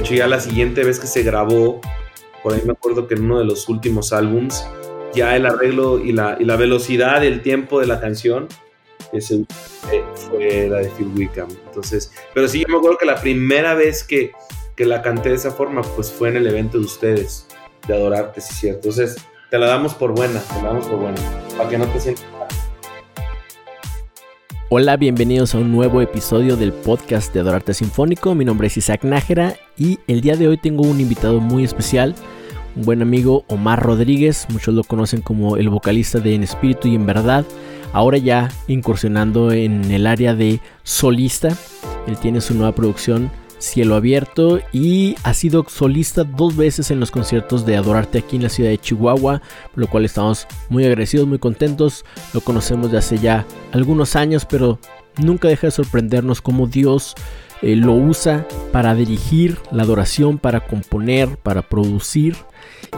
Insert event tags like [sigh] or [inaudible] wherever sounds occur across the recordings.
hecho, ya la siguiente vez que se grabó, por ahí me acuerdo que en uno de los últimos álbums, ya el arreglo y la, y la velocidad, el tiempo de la canción, ese fue la de Phil Wickham. Entonces, pero sí, yo me acuerdo que la primera vez que, que la canté de esa forma, pues fue en el evento de ustedes, de Adorarte, sí, cierto. Entonces, te la damos por buena, te la damos por buena, para que no te sientas Hola, bienvenidos a un nuevo episodio del podcast de Adorarte Sinfónico. Mi nombre es Isaac Nájera y el día de hoy tengo un invitado muy especial, un buen amigo Omar Rodríguez, muchos lo conocen como el vocalista de En Espíritu y en Verdad, ahora ya incursionando en el área de solista. Él tiene su nueva producción Cielo Abierto y ha sido solista dos veces en los conciertos de Adorarte aquí en la ciudad de Chihuahua, por lo cual estamos muy agradecidos, muy contentos. Lo conocemos de hace ya algunos años, pero nunca deja de sorprendernos cómo Dios eh, lo usa para dirigir la adoración, para componer, para producir.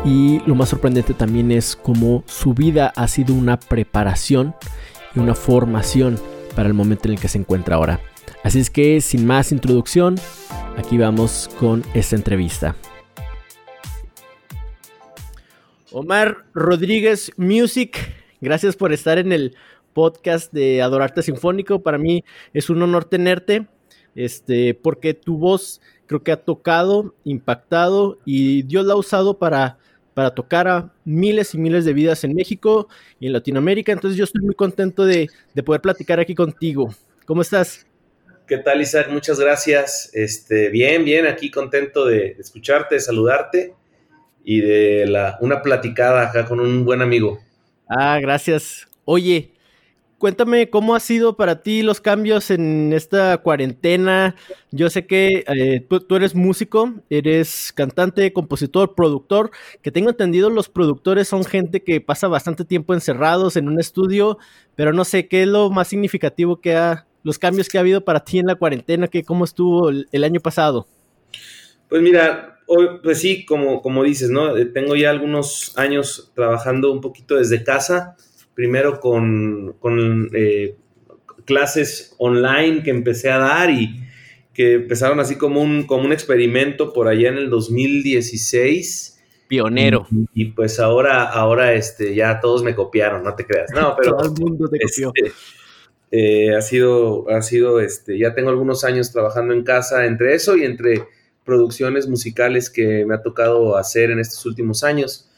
Y lo más sorprendente también es cómo su vida ha sido una preparación y una formación para el momento en el que se encuentra ahora. Así es que sin más introducción, aquí vamos con esta entrevista. Omar Rodríguez Music, gracias por estar en el podcast de Adorarte Sinfónico. Para mí es un honor tenerte, este, porque tu voz creo que ha tocado, impactado y Dios la ha usado para, para tocar a miles y miles de vidas en México y en Latinoamérica. Entonces yo estoy muy contento de, de poder platicar aquí contigo. ¿Cómo estás? ¿Qué tal, Isaac? Muchas gracias. Este, bien, bien, aquí contento de escucharte, de saludarte y de la, una platicada acá con un buen amigo. Ah, gracias. Oye, cuéntame cómo ha sido para ti los cambios en esta cuarentena. Yo sé que eh, tú, eres músico, eres cantante, compositor, productor. Que tengo entendido, los productores son gente que pasa bastante tiempo encerrados en un estudio, pero no sé qué es lo más significativo que ha los cambios que ha habido para ti en la cuarentena, que cómo estuvo el, año pasado. Pues mira, hoy, pues sí, como, como dices, ¿no? Eh, tengo ya algunos años trabajando un poquito desde casa, primero con, eh, clases online que empecé a dar y que empezaron así como un, como un experimento por allá en el 2016. Pionero. Y, pues ahora, ahora este, ya todos me copiaron, no te creas. No, pero. [laughs] Todo el mundo te copió. Eh, ha sido, ha sido, este, ya tengo algunos años trabajando en casa entre eso y entre producciones musicales que me ha tocado hacer en estos últimos años.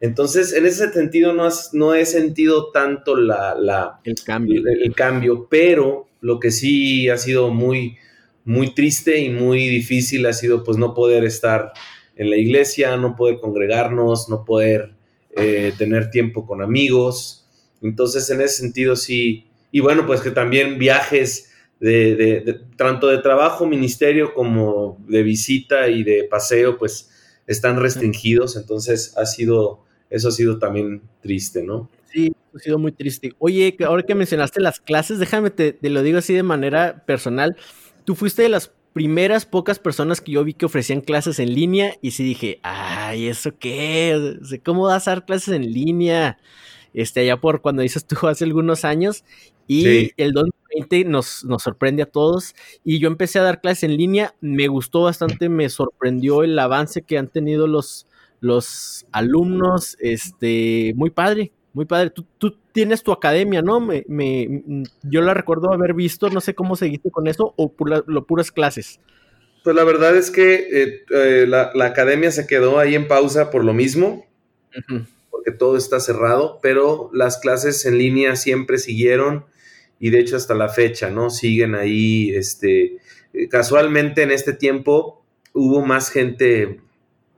Entonces, en ese sentido, no, no he sentido tanto la, el, cambio. El, cambio, pero lo que sí ha sido muy, muy triste y muy difícil ha sido pues no poder estar en la iglesia, no poder congregarnos, no poder eh, tener tiempo con amigos. Entonces, en ese sentido, sí, y bueno, pues que también viajes de, tanto de trabajo, ministerio, como de visita y de paseo, pues están restringidos, entonces ha sido, eso ha sido también triste, ¿no? Sí, ha sido muy triste. Oye, ahora que mencionaste las clases, déjame te, te lo digo así de manera personal, tú fuiste de las primeras pocas personas que yo vi que ofrecían clases en línea y sí dije, ay, ¿eso qué? ¿Cómo vas a dar clases en línea? Este, allá por cuando dices tú hace algunos años y el 2020 nos, nos sorprende a todos. Y yo empecé a dar clases en línea. Me gustó bastante, me sorprendió el avance que han tenido los, los alumnos. Este, muy padre, muy padre. Tú, tú tienes tu academia, ¿no? Me, me, yo la recuerdo haber visto, no sé cómo seguiste con eso o lo puras clases. Pues la verdad es que eh, eh, la, academia se quedó ahí en pausa por lo mismo porque todo está cerrado, pero las clases en línea siempre siguieron y de hecho hasta la fecha, ¿no? Siguen ahí, este, casualmente en este tiempo hubo más gente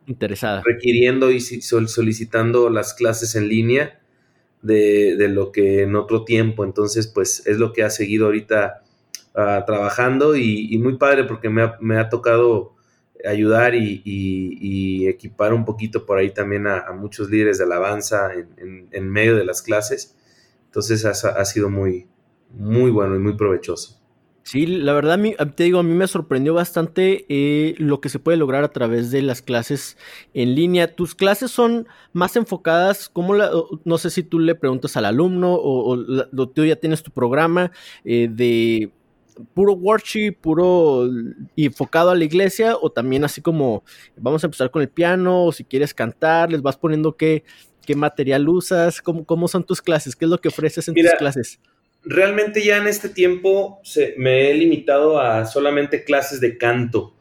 interesada requiriendo y solicitando las clases en línea de, lo que en otro tiempo, entonces pues es lo que ha seguido ahorita ah, trabajando y, muy padre porque me me ha tocado ayudar y, equipar un poquito por ahí también a, muchos líderes de alabanza en, medio de las clases. Entonces ha, sido muy, muy bueno y muy provechoso. Sí, la verdad, te digo, a mí me sorprendió bastante eh, lo que se puede lograr a través de las clases en línea. Tus clases son más enfocadas, como no sé si tú le preguntas al alumno o, tú ya tienes tu programa eh, de puro worship, puro y enfocado a la iglesia, o también así como vamos a empezar con el piano, o si quieres cantar, les vas poniendo qué, qué material usas, cómo, cómo son tus clases, qué es lo que ofreces en tus clases. Realmente ya en este tiempo me he limitado a solamente clases de canto,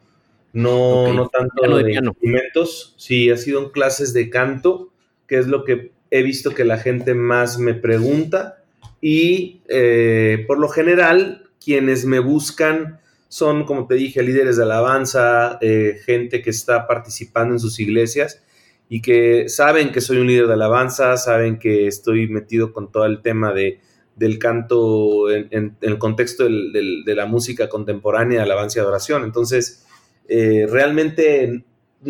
no, no tanto de, instrumentos, sí, ha sido en clases de canto, que es lo que he visto que la gente más me pregunta. Y eh, por lo general quienes me buscan son, como te dije, líderes de alabanza, eh, gente que está participando en sus iglesias y que saben que soy un líder de alabanza, saben que estoy metido con todo el tema de, del canto en, el contexto de la música contemporánea, alabanza y adoración. Entonces, eh, realmente,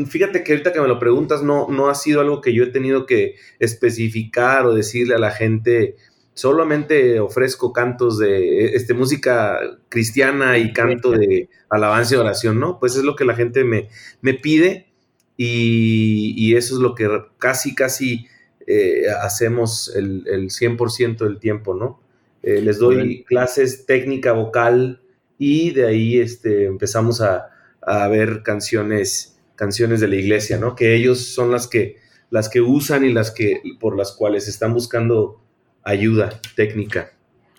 fíjate que ahorita que me lo preguntas, no, no ha sido algo que yo he tenido que especificar o decirle a la gente solamente ofrezco cantos de este, música cristiana y canto de alabanza y oración, ¿no? Pues es lo que la gente me, me pide y, eso es lo que casi, casi eh, hacemos el, el, 100% del tiempo, ¿no? Eh, les doy clases técnica vocal y de ahí este, empezamos a, a, ver canciones, canciones de la iglesia, ¿no? Que ellos son las que, las que usan y las que, por las cuales están buscando ayuda técnica.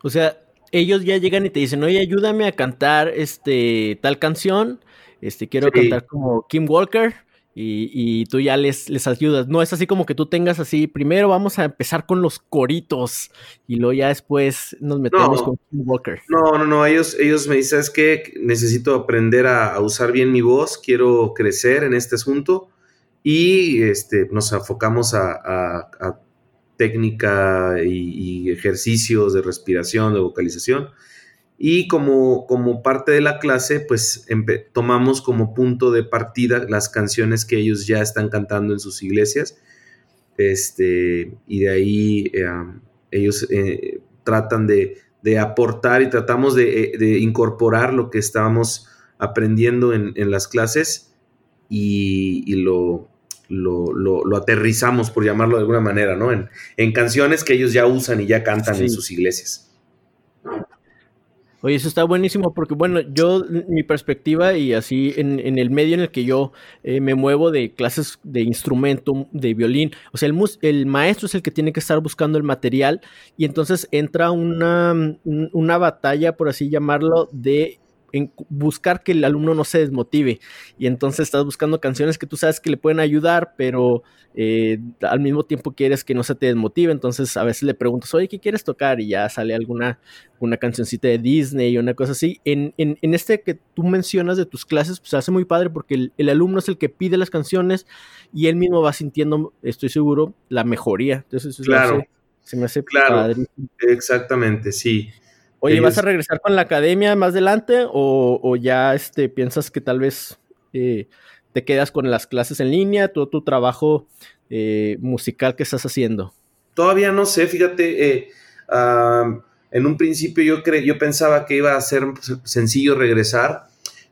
O sea, ellos ya llegan y te dicen, oye, ayúdame a cantar este tal canción, este quiero cantar como Kim Walker. Y, tú ya les, les ayudas. No es así como que tú tengas así, primero vamos a empezar con los coritos y luego ya después nos metemos con Kim Walker. No, no, no, ellos, ellos me dicen, es que necesito aprender a, usar bien mi voz, quiero crecer en este asunto y este, nos enfocamos a técnica y, ejercicios de respiración, de vocalización. Y como, como parte de la clase, pues tomamos como punto de partida las canciones que ellos ya están cantando en sus iglesias. Este, y de ahí eh, ellos eh, tratan de, aportar y tratamos de, eh, incorporar lo que estábamos aprendiendo en, las clases y lo, lo, aterrizamos, por llamarlo de alguna manera, ¿no? En, en, canciones que ellos ya usan y ya cantan en sus iglesias. Oye, eso está buenísimo porque, bueno, yo, mi perspectiva y así en, el medio en el que yo eh, me muevo de clases de instrumento, de violín, o sea, el, el, maestro es el que tiene que estar buscando el material y entonces entra una, una batalla, por así llamarlo, de en buscar que el alumno no se desmotive. Y entonces estás buscando canciones que tú sabes que le pueden ayudar, pero eh, al mismo tiempo quieres que no se te desmotive. Entonces a veces le preguntas, oye, ¿qué quieres tocar? Y ya sale alguna una cancioncita de Disney o una cosa así. En, este que tú mencionas de tus clases, pues se hace muy padre porque el, alumno es el que pide las canciones y él mismo va sintiendo, estoy seguro, la mejoría. Entonces, claro. se me hace claro, Exactamente, sí. Oye, ¿vas a regresar con la academia más adelante o, ya este, piensas que tal vez eh, te quedas con las clases en línea, todo tu trabajo eh, musical que estás haciendo? Todavía no sé, fíjate, eh, en un principio yo, yo pensaba que iba a ser sencillo regresar,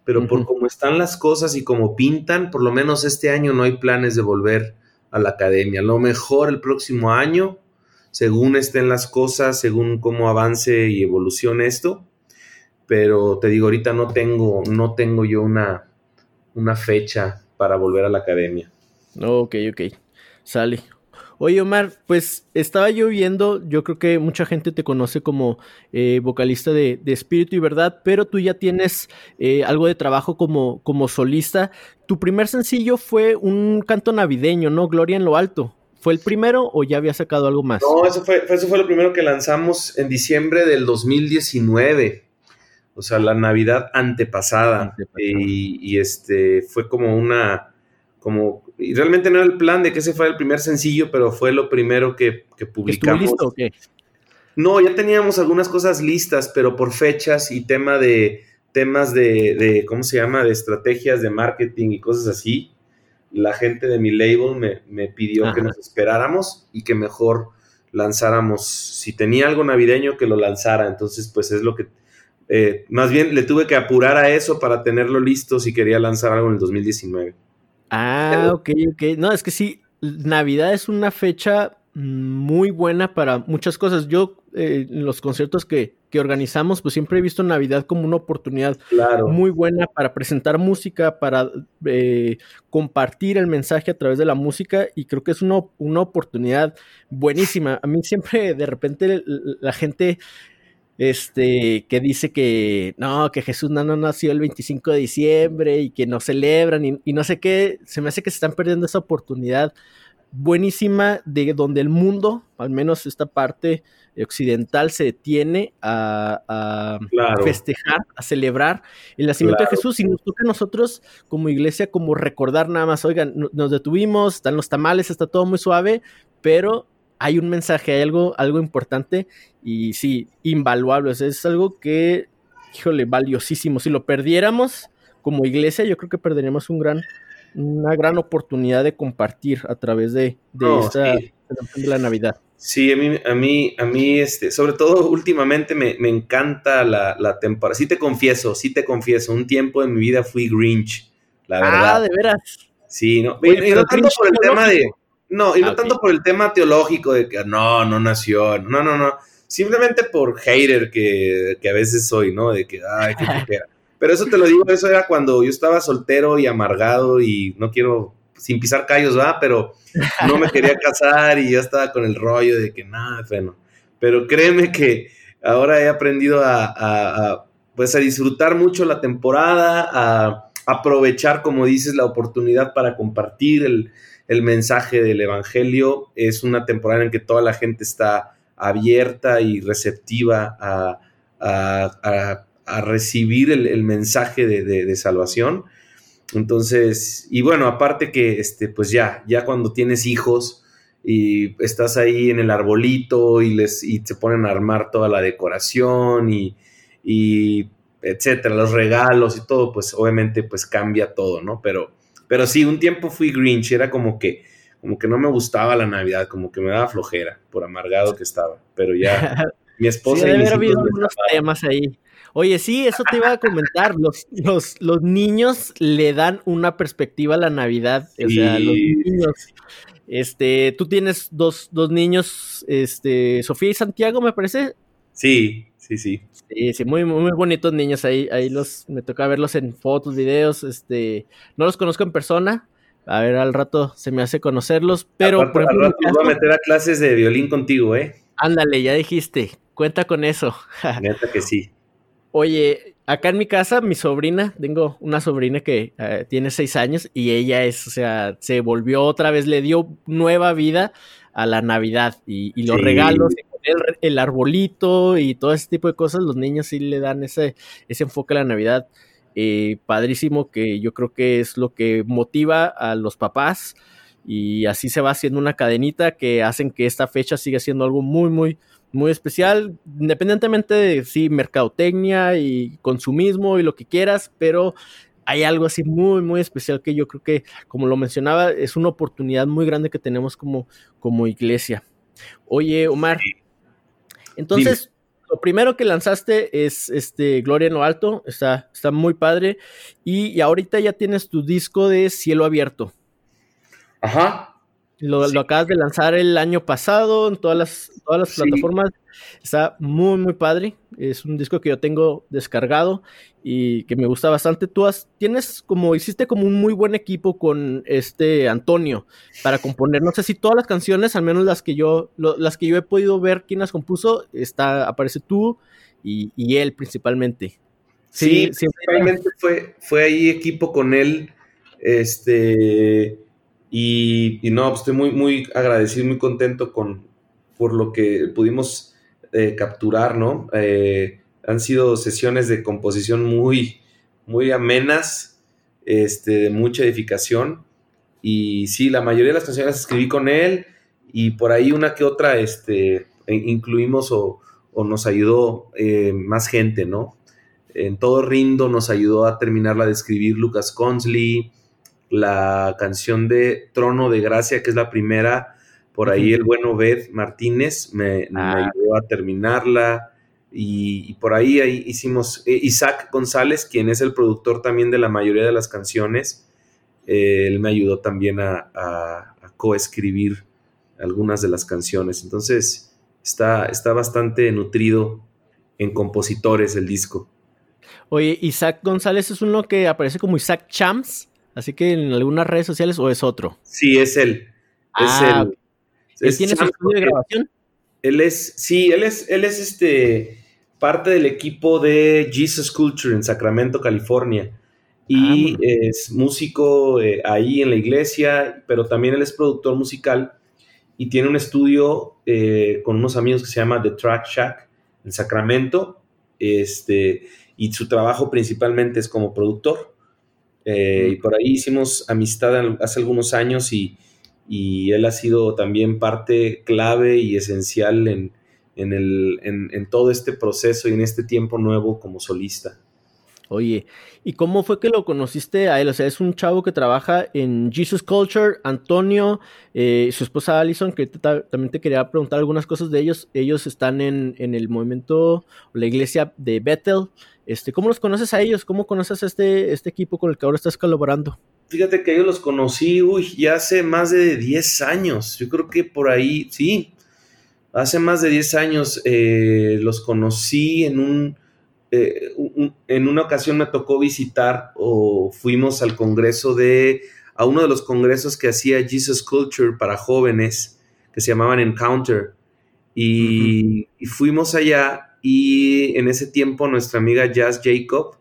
pero por cómo están las cosas y cómo pintan, por lo menos este año no hay planes de volver a la academia. A lo mejor el próximo año según estén las cosas, según cómo avance y evolucione esto. Pero te digo, ahorita no tengo, no tengo yo una, una fecha para volver a la academia. Ok, ok. Sale. Oye, Omar, pues estaba yo viendo, yo creo que mucha gente te conoce como eh, vocalista de, Espíritu y Verdad, pero tú ya tienes eh, algo de trabajo como, como solista. Tu primer sencillo fue un canto navideño, ¿no? Gloria en lo alto. ¿Fue el primero o ya había sacado algo más? No, eso fue, eso fue lo primero que lanzamos en diciembre del 2019. O sea, la Navidad antepasada. Y, este fue como una. como Y realmente no era el plan de que ese fuera el primer sencillo, pero fue lo primero que, que publicamos. listo o qué? No, ya teníamos algunas cosas listas, pero por fechas y tema de temas de, de ¿cómo se llama? de estrategias de marketing y cosas así la gente de mi label me, pidió que nos esperáramos y que mejor lanzáramos, si tenía algo navideño, que lo lanzara. Entonces, pues es lo que, eh, más bien le tuve que apurar a eso para tenerlo listo si quería lanzar algo en el 2019. Ah, ok, ok. No, es que sí, Navidad es una fecha muy buena para muchas cosas. Yo eh, en los conciertos que, organizamos, pues siempre he visto Navidad como una oportunidad muy buena para presentar música, para eh, compartir el mensaje a través de la música y creo que es una, una oportunidad buenísima. A mí siempre de repente la gente este, que dice que no, que Jesús no, nació el 25 de diciembre y que no celebran y, y, no sé qué, se me hace que se están perdiendo esa oportunidad buenísima de donde el mundo, al menos esta parte occidental, se detiene a, festejar, a celebrar el nacimiento de Jesús. Y nos toca a nosotros como iglesia como recordar nada más, oigan, nos detuvimos, están los tamales, está todo muy suave, pero hay un mensaje, hay algo, algo importante y sí, invaluable. es algo que, híjole, valiosísimo. Si lo perdiéramos como iglesia, yo creo que perderíamos un gran una gran oportunidad de compartir a través de, esta de la Navidad. Sí, a mí, a mí, a mí, este, sobre todo últimamente me, encanta la, temporada. Sí te confieso, sí te confieso, un tiempo de mi vida fui Grinch, la ah, verdad. Ah, de veras. Sí, no, y, no tanto por el tema de, no, y no ah, tanto por el tema teológico de que no, no nació, no, no, no, simplemente por hater que, que a veces soy, ¿no? De que, ay, qué [laughs] Pero eso te lo digo, eso era cuando yo estaba soltero y amargado y no quiero, sin pisar callos, ¿va? Pero no me quería casar y ya estaba con el rollo de que nada, bueno. Pero créeme que ahora he aprendido a, pues a disfrutar mucho la temporada, a aprovechar, como dices, la oportunidad para compartir el, mensaje del Evangelio. Es una temporada en que toda la gente está abierta y receptiva a recibir el, mensaje de, salvación. Entonces, y bueno, aparte que, este, pues ya, ya cuando tienes hijos y estás ahí en el arbolito y, les, y se ponen a armar toda la decoración y, y etcétera, los regalos y todo, pues obviamente pues cambia todo, ¿no? Pero, pero sí, un tiempo fui Grinch, era como que, como que no me gustaba la Navidad, como que me daba flojera por amargado que estaba, pero ya [laughs] mi esposa... y unos temas ahí. Oye, sí, eso te iba a comentar. Los, los, los niños le dan una perspectiva a la Navidad. O sea, los niños. Este, tú tienes dos, dos niños, este, Sofía y Santiago, me parece. Sí, sí, sí. Sí, sí, muy, muy bonitos niños. Ahí, ahí los, me toca verlos en fotos, videos. Este, no los conozco en persona. A ver, al rato se me hace conocerlos, pero por ejemplo, al rato voy a meter a clases de violín contigo, ¿eh? Ándale, ya dijiste. Cuenta con eso. Neta que sí. Oye, acá en mi casa, mi sobrina, tengo una sobrina que eh, tiene seis años y ella es, o sea, se volvió otra vez, le dio nueva vida a la Navidad y, los regalos, el, arbolito y todo ese tipo de cosas, los niños sí le dan ese, ese enfoque a la Navidad. Eh, padrísimo que yo creo que es lo que motiva a los papás y así se va haciendo una cadenita que hacen que esta fecha siga siendo algo muy, muy, muy especial, independientemente de sí, mercadotecnia y consumismo y lo que quieras, pero hay algo así muy, muy especial que yo creo que, como lo mencionaba, es una oportunidad muy grande que tenemos como, como iglesia. Oye, Omar, entonces, lo primero que lanzaste es este Gloria en lo Alto, está, está muy padre, y, y ahorita ya tienes tu disco de Cielo Abierto. Ajá, lo, acabas de lanzar el año pasado en todas las, todas las plataformas. Está muy, muy padre. Es un disco que yo tengo descargado y que me gusta bastante. Tú has, tienes como, hiciste como un muy buen equipo con este Antonio para componer. No sé si todas las canciones, al menos las que yo, las que yo he podido ver quién las compuso, está, aparece tú y, él principalmente. Sí, sí principalmente fue, fue ahí equipo con él. Este y, no, pues, estoy muy, muy agradecido, muy contento con, por lo que pudimos eh, capturar, ¿no? Eh, han sido sesiones de composición muy, muy amenas, este, de mucha edificación. Y sí, la mayoría de las canciones las escribí con él y por ahí una que otra este, incluimos o, nos ayudó eh, más gente, ¿no? En todo Rindo nos ayudó a terminarla de escribir Lucas Consley, la canción de Trono de Gracia, que es la primera, por ahí el bueno Obed Martínez me, ah. ayudó a terminarla. Y, por ahí, ahí hicimos eh, Isaac González, quien es el productor también de la mayoría de las canciones. Eh, él me ayudó también a, a, coescribir algunas de las canciones. Entonces, está, está bastante nutrido en compositores el disco. Oye, Isaac González es uno que aparece como Isaac Chams, así que en algunas redes sociales o es otro. Sí, es él. Ah, es tiene su estudio de grabación? Él es, sí, él es, él es este parte del equipo de Jesus Culture en Sacramento, California. Y ah, es músico eh, ahí en la iglesia, pero también él es productor musical y tiene un estudio eh, con unos amigos que se llama The Track Shack en Sacramento. Este, y su trabajo principalmente es como productor. Eh, y por ahí hicimos amistad hace algunos años y, él ha sido también parte clave y esencial en, el, en, todo este proceso y en este tiempo nuevo como solista. Oye, ¿y cómo fue que lo conociste a él? O sea, es un chavo que trabaja en Jesus Culture, Antonio, eh, su esposa Allison, que también te quería preguntar algunas cosas de ellos. Ellos están en, en el movimiento, la iglesia de Bethel. Este, ¿Cómo los conoces a ellos? ¿Cómo conoces a este, este equipo con el que ahora estás colaborando? Fíjate que yo los conocí, uy, ya hace más de 10 años. Yo creo que por ahí, sí, hace más de 10 años eh, los conocí en un, eh, en una ocasión me tocó visitar o fuimos al congreso de, a uno de los congresos que hacía Jesus Culture para jóvenes, que se llamaban Encounter. Y, y fuimos allá y en ese tiempo nuestra amiga Jazz Jacob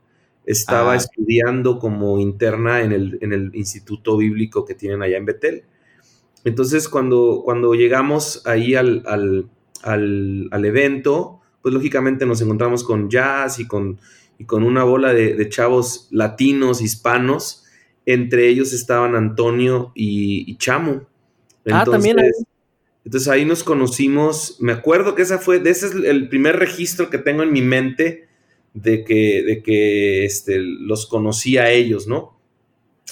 estaba ah. estudiando como interna en el, instituto bíblico que tienen allá en Betel. Entonces cuando, cuando llegamos ahí al, evento, pues lógicamente nos encontramos con Jazz y con, y con una bola de, chavos latinos, hispanos. Entre ellos estaban Antonio y, y Chamo. ah, también. Entonces ahí nos conocimos. Me acuerdo que esa fue, ese es el primer registro que tengo en mi mente de que, de que este, los conocí a ellos, ¿no?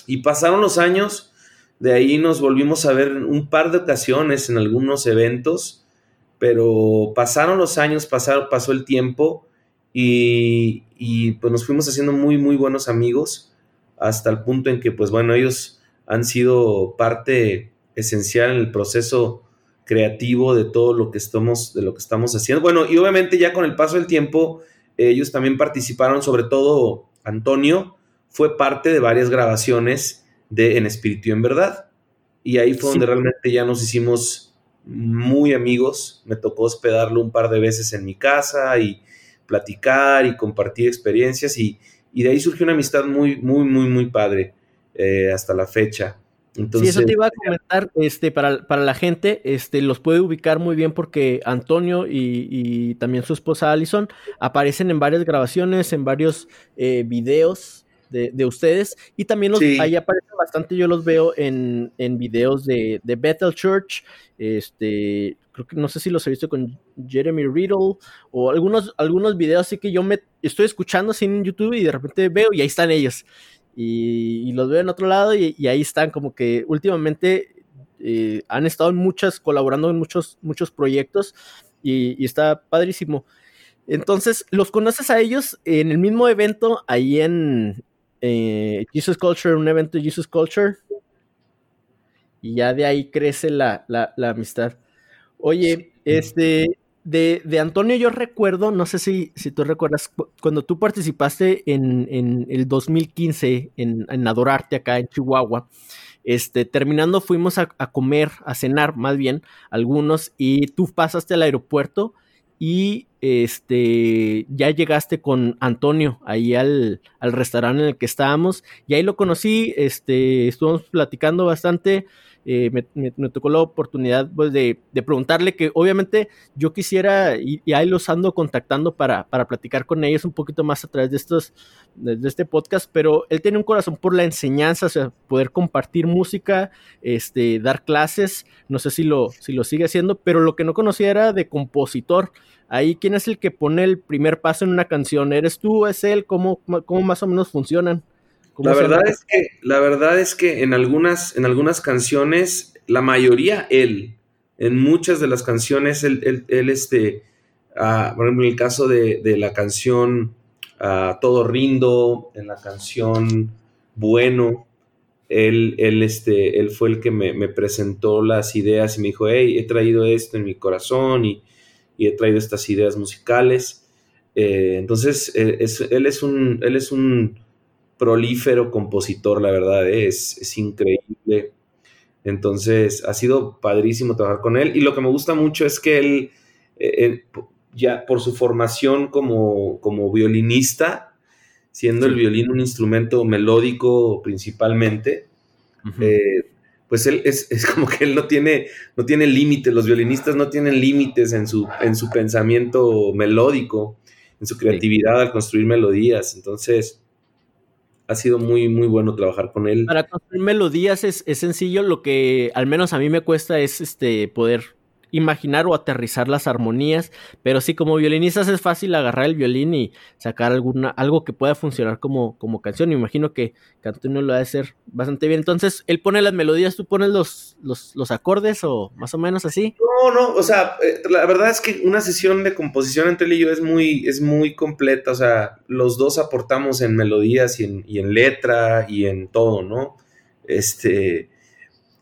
Y pasaron los años, de ahí nos volvimos a ver un par de ocasiones en algunos eventos, pero pasaron los años, pasó el tiempo y, y pues nos fuimos haciendo muy, muy buenos amigos hasta el punto en que, pues bueno, ellos han sido parte esencial en el proceso creativo de todo lo que estamos, de lo que estamos haciendo. Bueno, y obviamente ya con el paso del tiempo, ellos también participaron, sobre todo Antonio, fue parte de varias grabaciones de En Espíritu y en Verdad. Y ahí fue donde realmente ya nos hicimos muy amigos. Me tocó hospedarlo un par de veces en mi casa y platicar y compartir experiencias. Y, de ahí surgió una amistad muy, muy, muy, muy padre eh, hasta la fecha sí, eso te iba a comentar, este, para, para, la gente, este, los puede ubicar muy bien porque Antonio y, también su esposa Allison aparecen en varias grabaciones, en varios eh, videos de, ustedes, y también los, ahí aparecen bastante, yo los veo en, en videos de, de, Bethel Church, este, creo que no sé si los he visto con Jeremy Riddle, o algunos, algunos videos así que yo me estoy escuchando así en YouTube y de repente veo y ahí están ellos y, los veo en otro lado y, ahí están como que últimamente eh, han estado en muchas, colaborando en muchos, muchos proyectos y, está padrísimo. Entonces, los conoces a ellos en el mismo evento ahí en eh, Jesus Culture, un evento de Jesus Culture. Y ya de ahí crece la, la, la amistad. Oye, este, de, Antonio yo recuerdo, no sé si, si tú recuerdas, cuando tú participaste en, el 2015 en, Adorarte acá en Chihuahua, este, terminando fuimos a, comer, a cenar más bien, algunos, y tú pasaste al aeropuerto y este, ya llegaste con Antonio ahí al, al restaurante en el que estábamos, y ahí lo conocí, este, estuvimos platicando bastante, eh, me, tocó la oportunidad pues, de, preguntarle que obviamente yo quisiera, y, ahí los ando contactando para, para, platicar con ellos un poquito más a través de, estos, de, este podcast, pero él tiene un corazón por la enseñanza, o sea, poder compartir música, este, dar clases, no sé si lo, si lo sigue haciendo, pero lo que no conocía era de compositor. Ahí, ¿quién es el que pone el primer paso en una canción? ¿Eres tú? ¿Es él? ¿Cómo, cómo más o menos funcionan? La verdad, es que, la verdad es que en algunas, en algunas canciones, la mayoría él, en muchas de las canciones, él, él, este, ah, por ejemplo, en el caso de, la canción ah, Todo Rindo, en la canción Bueno, él, él, este, él fue el que me, presentó las ideas y me dijo, hey, he traído esto en mi corazón y, he traído estas ideas musicales. Eh, entonces, eh, él, es un, él es un prolífero compositor, la verdad, eh, es, es, increíble. Entonces, ha sido padrísimo trabajar con él. Y lo que me gusta mucho es que él, ya por su formación como, como violinista, siendo el violín un instrumento melódico principalmente, eh, pues él es, como que él no tiene, no tiene límites, los violinistas no tienen límites en su, en su pensamiento melódico, en su creatividad al construir melodías. Entonces, ha sido muy, muy bueno trabajar con él. Para construir melodías es, es sencillo, lo que al menos a mí me cuesta es este poder imaginar o aterrizar las armonías, pero sí como violinistas es fácil agarrar el violín y sacar alguna, algo que pueda funcionar como, como canción. Imagino que, Antonio lo va a hacer bastante bien. Entonces, él pone las melodías, tú pones los, los, acordes o más o menos así. No, no, o sea, eh, la verdad es que una sesión de composición entre él y yo es muy, es muy completa, o sea, los dos aportamos en melodías y en, y en letra y en todo, ¿no? Este,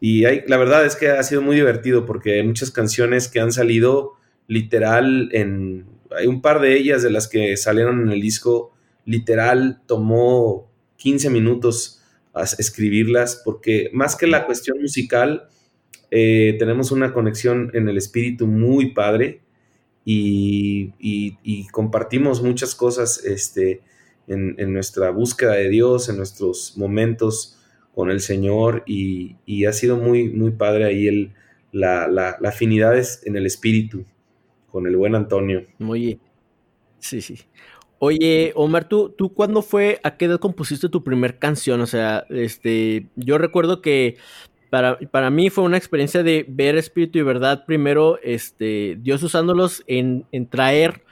y hay, la verdad es que ha sido muy divertido porque hay muchas canciones que han salido literal en... Hay un par de ellas de las que salieron en el disco, literal tomó 15 minutos a escribirlas porque más que la cuestión musical, eh, tenemos una conexión en el espíritu muy padre y, compartimos muchas cosas este, en, en, nuestra búsqueda de Dios, en nuestros momentos con el Señor y, ha sido muy, muy padre ahí el, la, la, afinidad en el espíritu con el buen Antonio. Oye, sí, sí. Oye, Omar, ¿tú, ¿tú cuándo fue, a qué edad compusiste tu primer canción? O sea, este, yo recuerdo que para, para mí fue una experiencia de ver espíritu y verdad primero, este, Dios usándolos en, en traer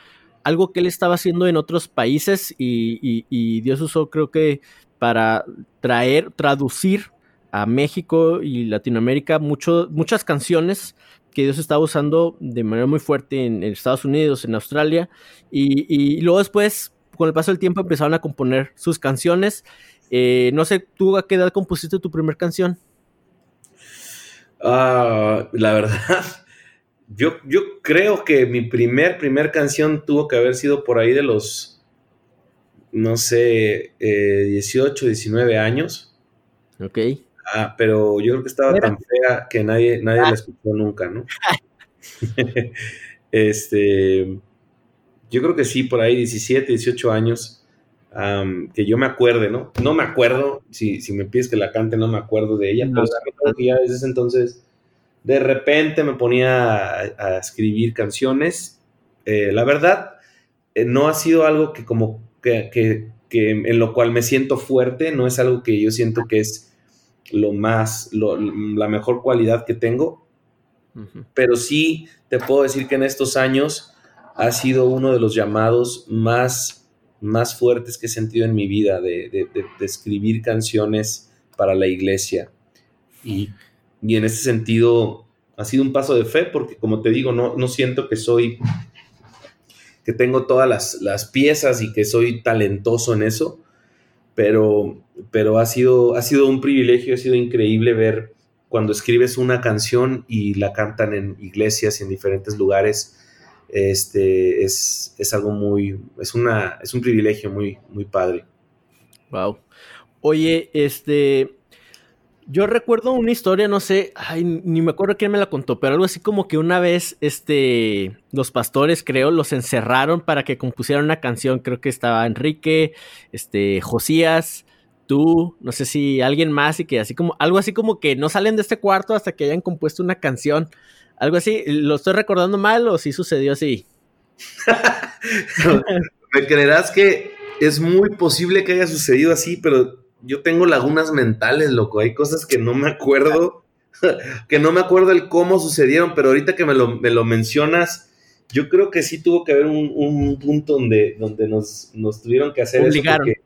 algo que él estaba haciendo en otros países y, y Dios usó creo que para traer, traducir a México y Latinoamérica mucho, muchas canciones que Dios estaba usando de manera muy fuerte en, Estados Unidos, en Australia, y, luego después, con el paso del tiempo, empezaron a componer sus canciones. Eh, no sé, ¿tú a qué edad compusiste tu primera canción? Ah, la verdad, [laughs] yo, yo creo que mi primer, primer canción tuvo que haber sido por ahí de los no sé, 18, eh, 19 años. Ok. Ah, pero yo creo que estaba tan fea que nadie, nadie la ah. escuchó nunca, ¿no? [laughs] este, yo creo que sí, por ahí 17, 18 años, que yo me acuerde, ¿no? No me acuerdo, si, si me pides que la cante, no me acuerdo de ella, pero ya desde ese entonces, de repente me ponía a, escribir canciones. Eh, la verdad, eh, no ha sido algo que como que, en lo cual me siento fuerte, no es algo que yo siento que es lo más, la mejor cualidad que tengo, pero sí te puedo decir que en estos años ha sido uno de los llamados más, más fuertes que he sentido en mi vida, de, escribir canciones para la iglesia. Y, y, en ese sentido ha sido un paso de fe, porque como te digo, no, no siento que soy que tengo todas las, piezas y que soy talentoso en eso, pero, pero ha, sido, ha sido un privilegio, ha sido increíble ver cuando escribes una canción y la cantan en iglesias y en diferentes lugares. Este es, es algo muy, es una, es un privilegio muy, muy padre. Wow. Oye, este, yo recuerdo una historia, no sé, ay, ni me acuerdo quién me la contó, pero algo así como que una vez, este, los pastores, creo, los encerraron para que compusieran una canción. Creo que estaba Enrique, este, Josías, tú, no sé si alguien más, y que así como, algo así como que no salen de este cuarto hasta que hayan compuesto una canción. Algo así, ¿lo estoy recordando mal o sí sucedió así? [laughs] me creerás que es muy posible que haya sucedido así, pero yo tengo lagunas mentales, loco. Hay cosas que no me acuerdo, [laughs] que no me acuerdo el cómo sucedieron, pero ahorita que me lo, me lo mencionas, yo creo que sí tuvo que haber un, punto donde, donde nos, nos, tuvieron que hacer eso. Porque,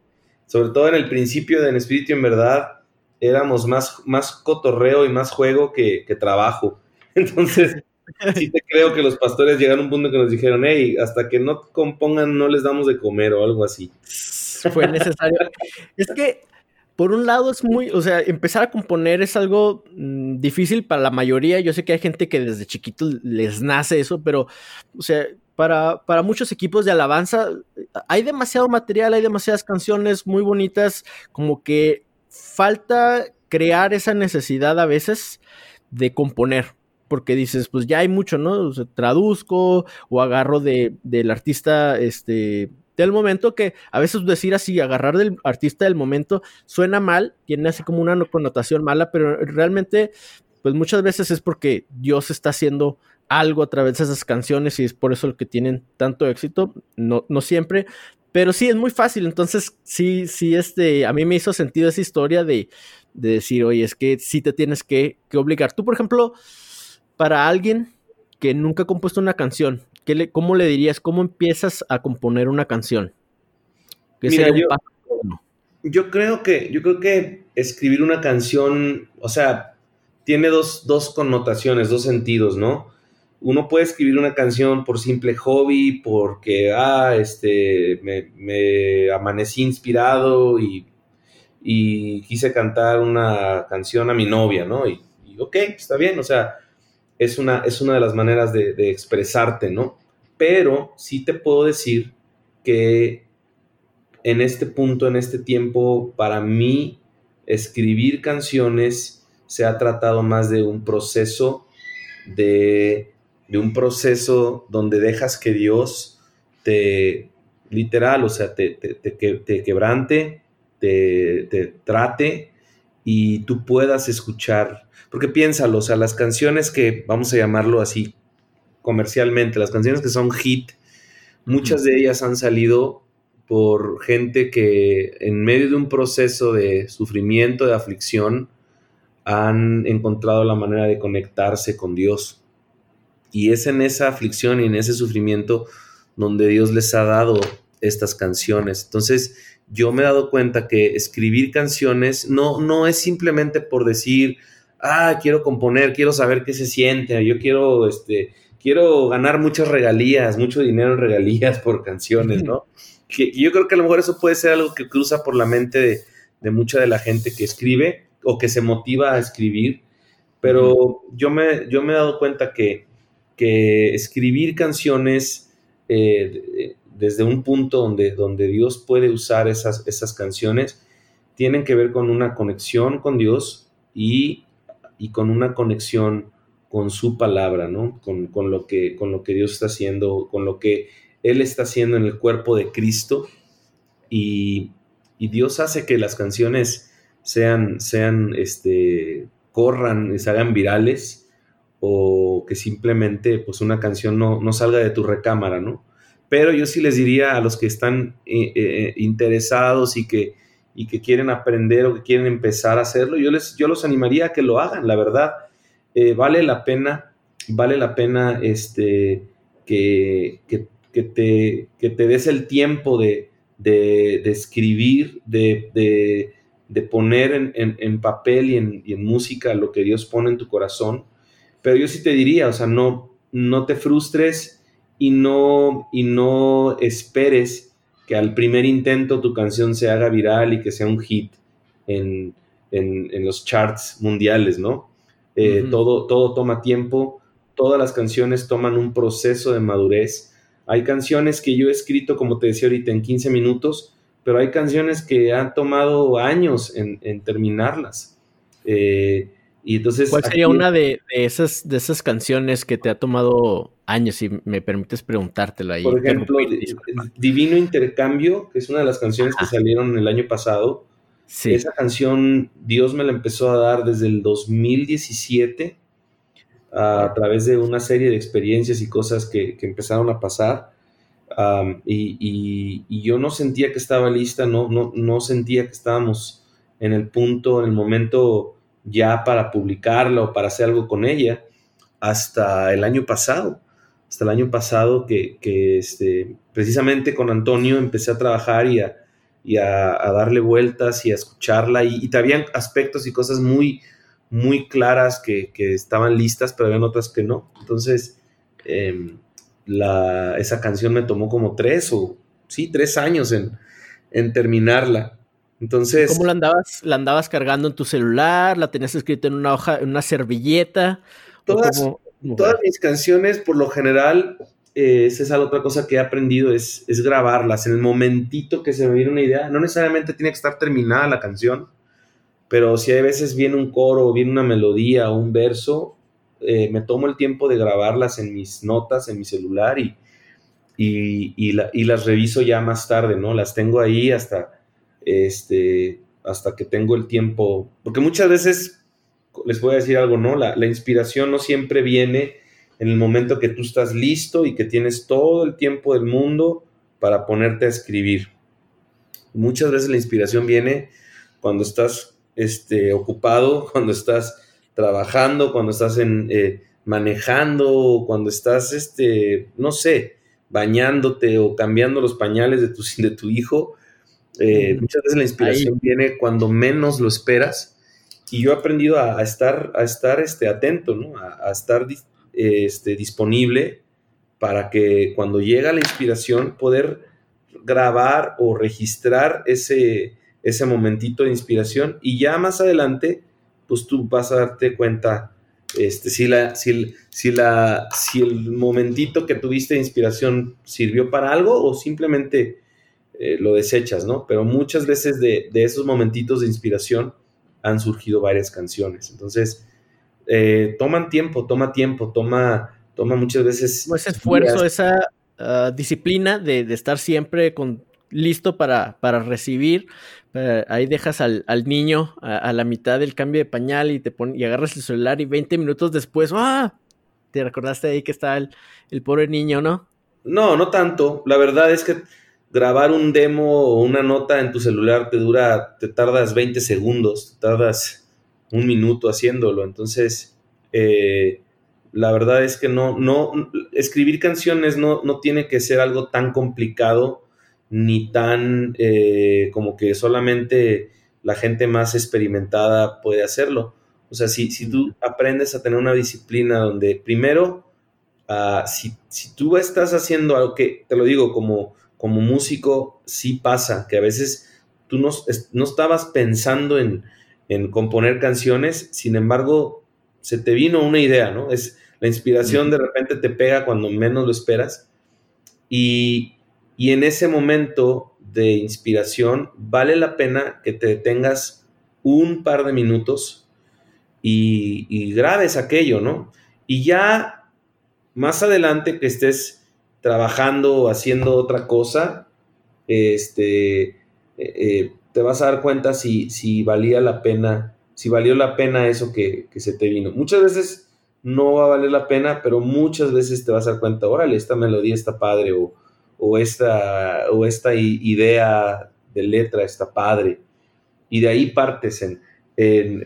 sobre todo en el principio de En Espíritu en Verdad, éramos más, más cotorreo y más juego que, que trabajo. [laughs] Entonces, sí te creo que los pastores llegaron a un punto que nos dijeron, hey, hasta que no compongan no les damos de comer o algo así. Fue necesario. es que por un lado es muy, o sea, empezar a componer es algo mm, difícil para la mayoría. Yo sé que hay gente que desde chiquito les nace eso, pero, o sea, para, para muchos equipos de alabanza hay demasiado material, hay demasiadas canciones muy bonitas, como que falta crear esa necesidad a veces de componer porque dices, pues ya hay mucho, ¿no? O sea, traduzco o agarro de, del artista, este, del momento que a veces decir así, agarrar del artista del momento suena mal, tiene así como una connotación mala, pero realmente, pues muchas veces es porque Dios está haciendo algo a través de esas canciones y es por eso el que tienen tanto éxito, no, no siempre, pero sí es muy fácil, entonces sí, sí, este, a mí me hizo sentido esa historia de, de decir, oye, es que sí te tienes que, que obligar. Tú, por ejemplo, para alguien que nunca ha compuesto una canción, le, ¿cómo le dirías? ¿Cómo empiezas a componer una canción? Mira, yo, yo, creo que, yo creo que escribir una canción, o sea, tiene dos, dos connotaciones, dos sentidos, ¿no? Uno puede escribir una canción por simple hobby, porque, ah, este, me, amanecí inspirado y, y, quise cantar una canción a mi novia, ¿no? Y, y ok, está bien, o sea, es una, es una de las maneras de, expresarte, ¿no? Pero sí te puedo decir que en este punto, en este tiempo, para mí, escribir canciones se ha tratado más de un proceso, de, un proceso donde dejas que Dios te, literal, o sea, te, te, te quebrante, te, trate y tú puedas escuchar. Porque piénsalo, o sea, las canciones que, vamos a llamarlo así comercialmente, las canciones que son hit, muchas de ellas han salido por gente que en medio de un proceso de sufrimiento, de aflicción, han encontrado la manera de conectarse con Dios. Y es en esa aflicción y en ese sufrimiento donde Dios les ha dado estas canciones. Entonces, yo me he dado cuenta que escribir canciones no, no es simplemente por decir, ah, quiero componer, quiero saber qué se siente, yo quiero, este, quiero ganar muchas regalías, mucho dinero en regalías por canciones, ¿no? Que, yo creo que a lo mejor eso puede ser algo que cruza por la mente de, mucha de la gente que escribe o que se motiva a escribir, pero yo me, yo me he dado cuenta que, que escribir canciones eh, desde un punto donde, donde Dios puede usar esas, esas canciones, tienen que ver con una conexión con Dios y y con una conexión con su palabra, ¿no? Con, lo que, con lo que Dios está haciendo, con lo que Él está haciendo en el cuerpo de Cristo. Y, Dios hace que las canciones sean, sean, este, corran, se hagan virales o que simplemente pues una canción no, salga de tu recámara, ¿no? Pero yo sí les diría a los que están eh, eh, interesados y que y que quieren aprender o que quieren empezar a hacerlo, yo, les, yo los animaría a que lo hagan, la verdad. Eh, vale la pena, vale la pena este, que, que, te, que te des el tiempo de, de, escribir, de, de poner en, en, papel y en, en, música lo que Dios pone en tu corazón. Pero yo sí te diría, o sea, no, no te frustres y no, y no esperes que al primer intento tu canción se haga viral y que sea un hit en, los charts mundiales, ¿no? Eh, todo, todo toma tiempo, todas las canciones toman un proceso de madurez. Hay canciones que yo he escrito, como te decía ahorita, en 15 minutos, pero hay canciones que han tomado años en, terminarlas. Eh, y entonces, ¿Cuál sería una de, esas, de esas canciones que te ha tomado años, si me permites preguntártelo ahí? Por ejemplo, Divino Intercambio, que es una de las canciones que salieron el año pasado. Sí. Esa canción Dios me la empezó a dar desde el 2017 a, través de una serie de experiencias y cosas que, empezaron a pasar. y, y, yo no sentía que estaba lista, no, no, no sentía que estábamos en el punto, en el momento ya para publicarla o para hacer algo con ella hasta el año pasado. Hasta el año pasado que, este, precisamente con Antonio empecé a trabajar y a, darle vueltas y a escucharla y, y habían aspectos y cosas muy, muy claras que, estaban listas, pero habían otras que no. Entonces, em, esa canción me tomó como tres o, sí, tres años en, en terminarla. Entonces. ¿Cómo la andabas? ¿La andabas cargando en tu celular? ¿La tenías escrita en una hoja, en una servilleta? Todas, todas mis canciones, por lo general, eh, esa es otra cosa que he aprendido, es, es grabarlas en el momentito que se me viene una idea. No necesariamente tiene que estar terminada la canción, pero si hay veces viene un coro, viene una melodía un verso, eh, me tomo el tiempo de grabarlas en mis notas, en mi celular y, y, las reviso ya más tarde, ¿no? Las tengo ahí hasta, este, hasta que tengo el tiempo, porque muchas veces, les voy a decir algo, ¿no? La, la inspiración no siempre viene en el momento que tú estás listo y que tienes todo el tiempo del mundo para ponerte a escribir. Muchas veces la inspiración viene cuando estás este, ocupado, [laughs] cuando estás trabajando, cuando estás en, eh, manejando, cuando estás, este, no sé, bañándote o cambiando los pañales de tu, [laughs] de tu hijo. Eh, muchas veces la inspiración viene cuando menos lo esperas. Y yo he aprendido a, estar, a estar este, atento, ¿no? a, estar este, disponible para que cuando llega la inspiración poder grabar o registrar ese, ese momentito de inspiración y ya más adelante pues tú vas a darte cuenta este, si, la, si, si, la, si el momentito que tuviste de inspiración sirvió para algo o simplemente eh, lo desechas, ¿no? Pero muchas veces de, de, esos momentitos de inspiración han surgido varias canciones. Entonces, eh, toman tiempo, toma tiempo, toma, toma muchas veces... Ese esfuerzo, esa ah, disciplina de, estar siempre con, listo para, para recibir. Eh, ahí dejas al, niño a, la mitad del cambio de pañal y te pon, y agarras el celular y 20 minutos después, ¡ah! Te recordaste ahí que está el, el pobre niño, ¿no? No, no tanto. La verdad es que grabar un demo o una nota en tu celular te dura, te tardas 20 segundos, te tardas un minuto haciéndolo. Entonces, eh, la verdad es que no, no, escribir canciones no, no tiene que ser algo tan complicado ni tan eh, como que solamente la gente más experimentada puede hacerlo. O sea, si, si tú aprendes a tener una disciplina donde primero, ah, si, si, tú estás haciendo algo que, te lo digo, como, como músico, sí pasa, que a veces tú no, no estabas pensando en, en componer canciones, sin embargo, se te vino una idea, ¿no? Es la inspiración de repente te pega cuando menos lo esperas y, en ese momento de inspiración vale la pena que te detengas un par de minutos y, y grabes aquello, ¿no? Y ya más adelante que estés trabajando o haciendo otra cosa, este, eh, eh, te vas a dar cuenta si, si valía la pena, si valió la pena eso que, se te vino. Muchas veces no va a valer la pena, pero muchas veces te vas a dar cuenta, órale, esta melodía está padre o, o esta, o esta idea de letra está padre. Y de ahí partes en,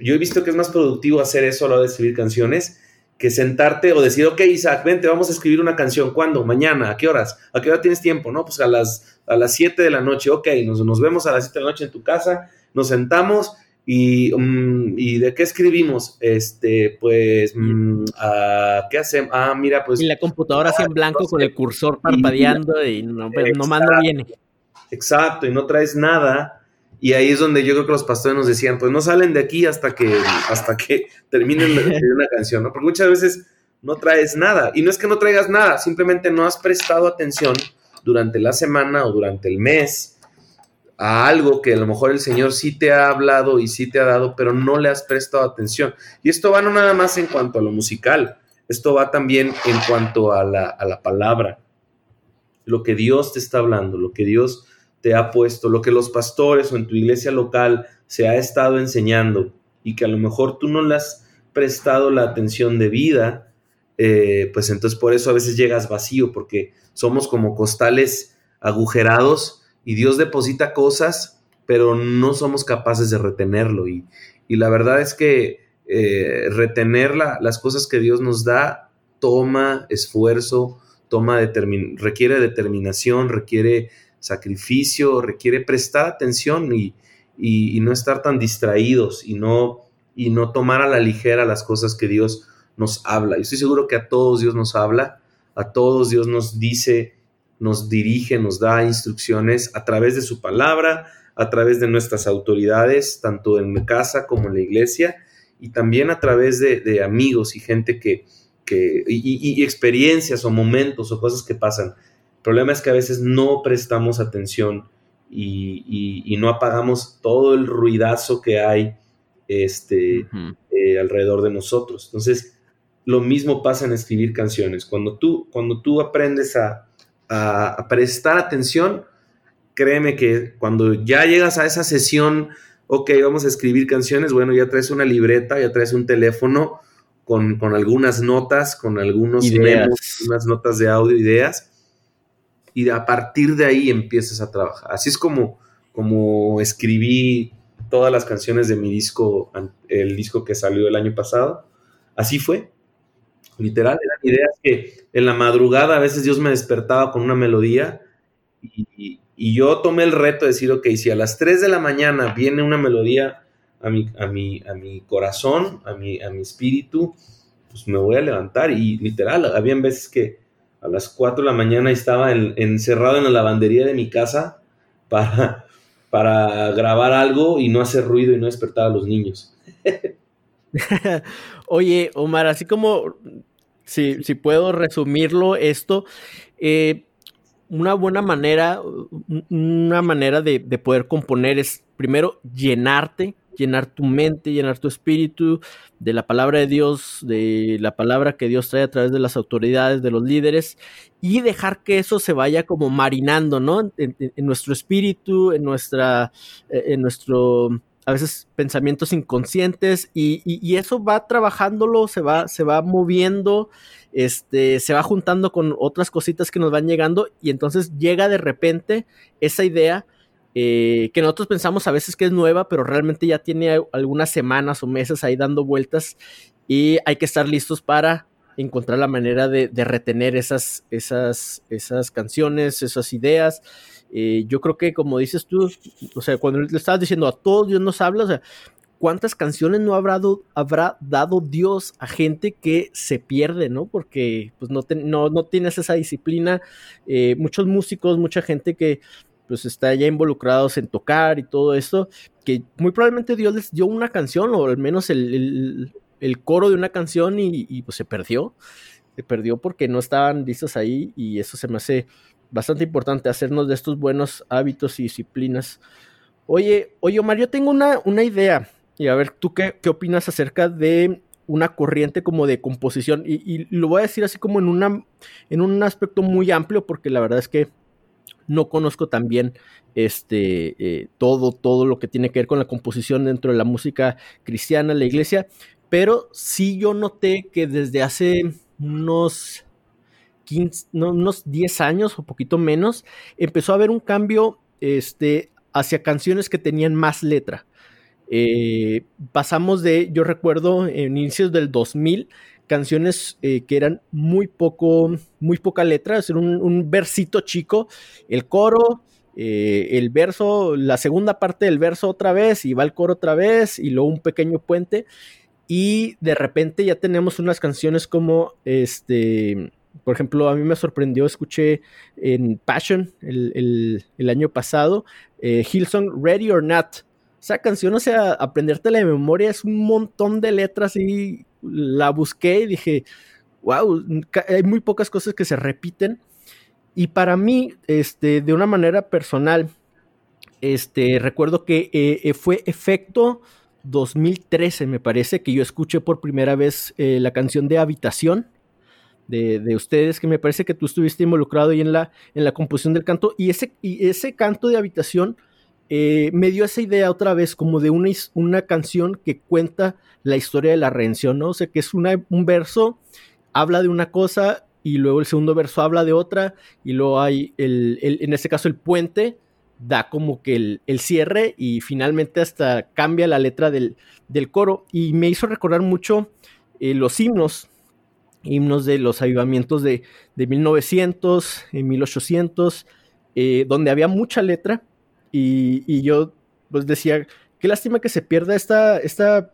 Yo he visto que es más productivo hacer eso a la hora de escribir canciones que sentarte o decir, ok, Isaac, vente, vamos a escribir una canción. ¿Cuándo? Mañana. ¿A qué horas? ¿A qué hora tienes tiempo? No, pues a las, a las 7 de la noche. Ok, nos, nos vemos a las 7 de la noche en tu casa, nos sentamos y, mm, ¿y de qué escribimos? Este, pues, mm, ¿qué hacemos? Ah, mira, pues... Y la computadora así en blanco con el cursor parpadeando y, no, pues, no manda bien. Exacto, y no traes nada y ahí es donde yo creo que los pastores nos decían, pues no salen de aquí hasta que, hasta que [laughs] terminen una canción, ¿no? Porque muchas veces no traes nada. Y no es que no traigas nada, simplemente no has prestado atención durante la semana o durante el mes a algo que a lo mejor el Señor sí te ha hablado y sí te ha dado, pero no le has prestado atención. Y esto va no nada más en cuanto a lo musical, esto va también en cuanto a la, a la palabra, lo que Dios te está hablando, lo que Dios te ha puesto, lo que los pastores o en tu iglesia local se ha estado enseñando y que a lo mejor tú no le has prestado la atención debida, eh, pues entonces por eso a veces llegas vacío, porque somos como costales agujerados y Dios deposita cosas, pero no somos capaces de retenerlo. Y, la verdad es que eh, retener las cosas que Dios nos da toma esfuerzo, toma requiere determinación, requiere sacrificio, requiere prestar atención y, no estar tan distraídos y no, y no tomar a la ligera las cosas que Dios nos habla. Y estoy seguro que a todos Dios nos habla, a todos Dios nos dice, nos dirige, nos da instrucciones a través de su palabra, a través de nuestras autoridades, tanto en casa como en la iglesia, y también a través de, amigos y gente que, que y, experiencias o momentos o cosas que pasan. El problema es que a veces no prestamos atención y, no apagamos todo el ruidazo que hay este, eh, alrededor de nosotros. Entonces, lo mismo pasa en escribir canciones. Cuando tú, cuando tú aprendes a, a, prestar atención, créeme que cuando ya llegas a esa sesión, ok, vamos a escribir canciones, bueno, ya traes una libreta, ya traes un teléfono con, algunas notas, con algunos memos, unas notas de audio, ideas, y a partir de ahí empiezas a trabajar. Así es como, como escribí todas las canciones de mi disco, el disco que salió el año pasado. Así fue. Literal, eran ideas que en la madrugada a veces Dios me despertaba con una melodía y, yo tomé el reto de decir, ok, si a las 3 de la mañana viene una melodía a mi, a mi, a mi corazón, a mi, a mi espíritu, pues me voy a levantar. Y literal, habían veces que a las 4 de la mañana estaba encerrado en la lavandería de mi casa para, para grabar algo y no hacer ruido y no despertar a los niños. [laughs] Oye, Omar, así como si, si puedo resumirlo esto, eh, una buena manera, una manera de, poder componer es primero llenarte, llenar tu mente, llenar tu espíritu de la palabra de Dios, de la palabra que Dios trae a través de las autoridades, de los líderes, y dejar que eso se vaya como marinando, ¿no? En, nuestro espíritu, en nuestra, eh, en nuestro a veces pensamientos inconscientes y, eso va trabajándolo, se va, se va moviendo, este, se va juntando con otras cositas que nos van llegando y entonces llega de repente esa idea eh, que nosotros pensamos a veces que es nueva, pero realmente ya tiene algunas semanas o meses ahí dando vueltas y hay que estar listos para encontrar la manera de, de retener esas, esas, esas canciones, esas ideas eh, yo creo que, como dices tú, o sea, cuando le estabas diciendo a todos Dios nos habla, o sea, ¿cuántas canciones no habrá, habrá dado Dios a gente que se pierde, ¿no? Porque pues no, no, tienes esa disciplina. Eh, muchos músicos, mucha gente que pues está ya involucrados en tocar y todo esto, que muy probablemente Dios les dio una canción o al menos el, coro de una canción y, y, pues se perdió. Se perdió porque no estaban listos ahí y eso se me hace bastante importante hacernos de estos buenos hábitos y disciplinas. Oye, oye Omar, yo tengo una, una idea. Y a ver, ¿tú qué, qué, opinas acerca de una corriente como de composición? Y, lo voy a decir así como en, una, en un aspecto muy amplio, porque la verdad es que no conozco también este, eh, todo, todo lo que tiene que ver con la composición dentro de la música cristiana, la iglesia, pero sí yo noté que desde hace unos unos 10 años o poquito menos, empezó a haber un cambio este, hacia canciones que tenían más letra. Eh, pasamos de, yo recuerdo, en inicios del 2000, canciones eh, que eran muy poco, muy poca letra, es un, versito chico, el coro, eh, el verso, la segunda parte del verso otra vez, y va el coro otra vez, y luego un pequeño puente, y de repente ya tenemos unas canciones como este por ejemplo, a mí me sorprendió, escuché en Passion el, año pasado, eh, Hillsong Ready or Not. Esa canción, o sea, aprendértela de memoria es un montón de letras y la busqué y dije, wow, hay muy pocas cosas que se repiten. Y para mí, este, de una manera personal, este, recuerdo que eh, eh, fue efecto 2013, me parece, que yo escuché por primera vez la canción de Habitación de, ustedes, que me parece que tú estuviste involucrado ahí en la, en la composición del canto, y ese, y ese canto de habitación eh, me dio esa idea otra vez como de una, una canción que cuenta la historia de la redención, ¿no? O sea, que es un verso, habla de una cosa y luego el segundo verso habla de otra y luego hay, el, en este caso, el puente da como que el, cierre y finalmente hasta cambia la letra del, del coro y me hizo recordar mucho eh, los himnos himnos de los avivamientos de, de 1900, en 1800, eh, donde había mucha letra y, yo pues decía, qué lástima que se pierda esta, esta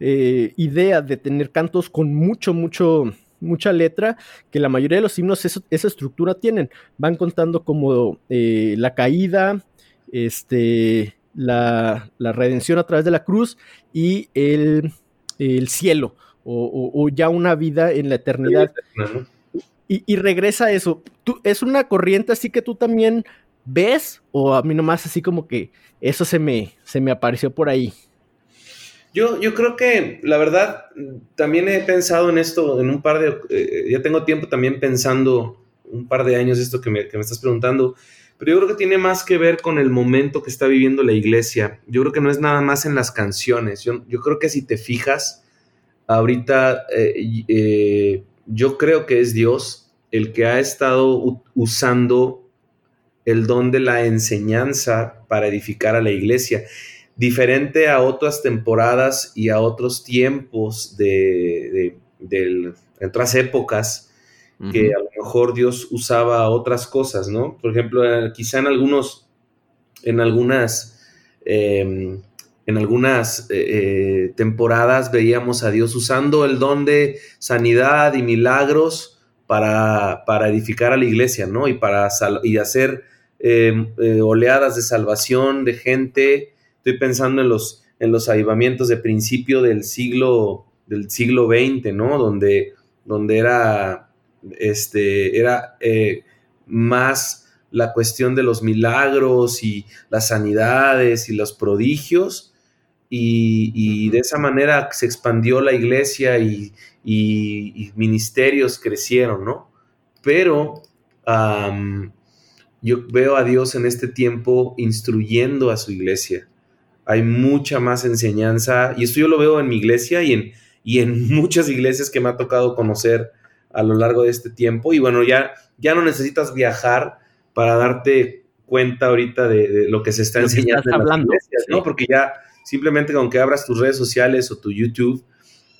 eh, idea de tener cantos con mucho, mucho, mucha letra, que la mayoría de los himnos esa estructura tienen. Van contando como eh, la caída, este, la, redención a través de la cruz y el, cielo, o, ya una vida en la eternidad. Y, regresa a eso. ¿Tú, ¿Es una corriente así que tú también ves? ¿O a mí nomás así como que eso se me, se me apareció por ahí? Yo, yo creo que la verdad también he pensado en esto en un par de, eh, ya tengo tiempo también pensando un par de años esto que me, que me estás preguntando, pero yo creo que tiene más que ver con el momento que está viviendo la iglesia. Yo creo que no es nada más en las canciones. Yo, yo creo que si te fijas, ahorita eh, eh, yo creo que es Dios el que ha estado usando el don de la enseñanza para edificar a la iglesia diferente a otras temporadas y a otros tiempos de, otras épocas que a lo mejor Dios usaba otras cosas, ¿no? Por ejemplo, eh, quizá en algunos, en algunas, em, en algunas eh, eh, temporadas veíamos a Dios usando el don de sanidad y milagros para, para edificar a la iglesia, ¿no? Y para y hacer em, oleadas de salvación de gente Estoy pensando en los, en los avivamientos de principio del siglo, del siglo XX, ¿no? Donde, donde era, este, era eh, más la cuestión de los milagros y las sanidades y los prodigios. Y, de esa manera se expandió la iglesia y, ministerios crecieron, ¿no? Pero yo veo a Dios en este tiempo instruyendo a su iglesia hay mucha más enseñanza, y esto yo lo veo en mi iglesia y en, y en [laughs] muchas iglesias que me ha tocado conocer a lo largo de este tiempo. Y bueno, ya, ya no necesitas viajar para darte cuenta ahorita de, lo que se está enseñando en las iglesias, ¿no? Porque ya simplemente con que abras tus redes sociales o tu YouTube,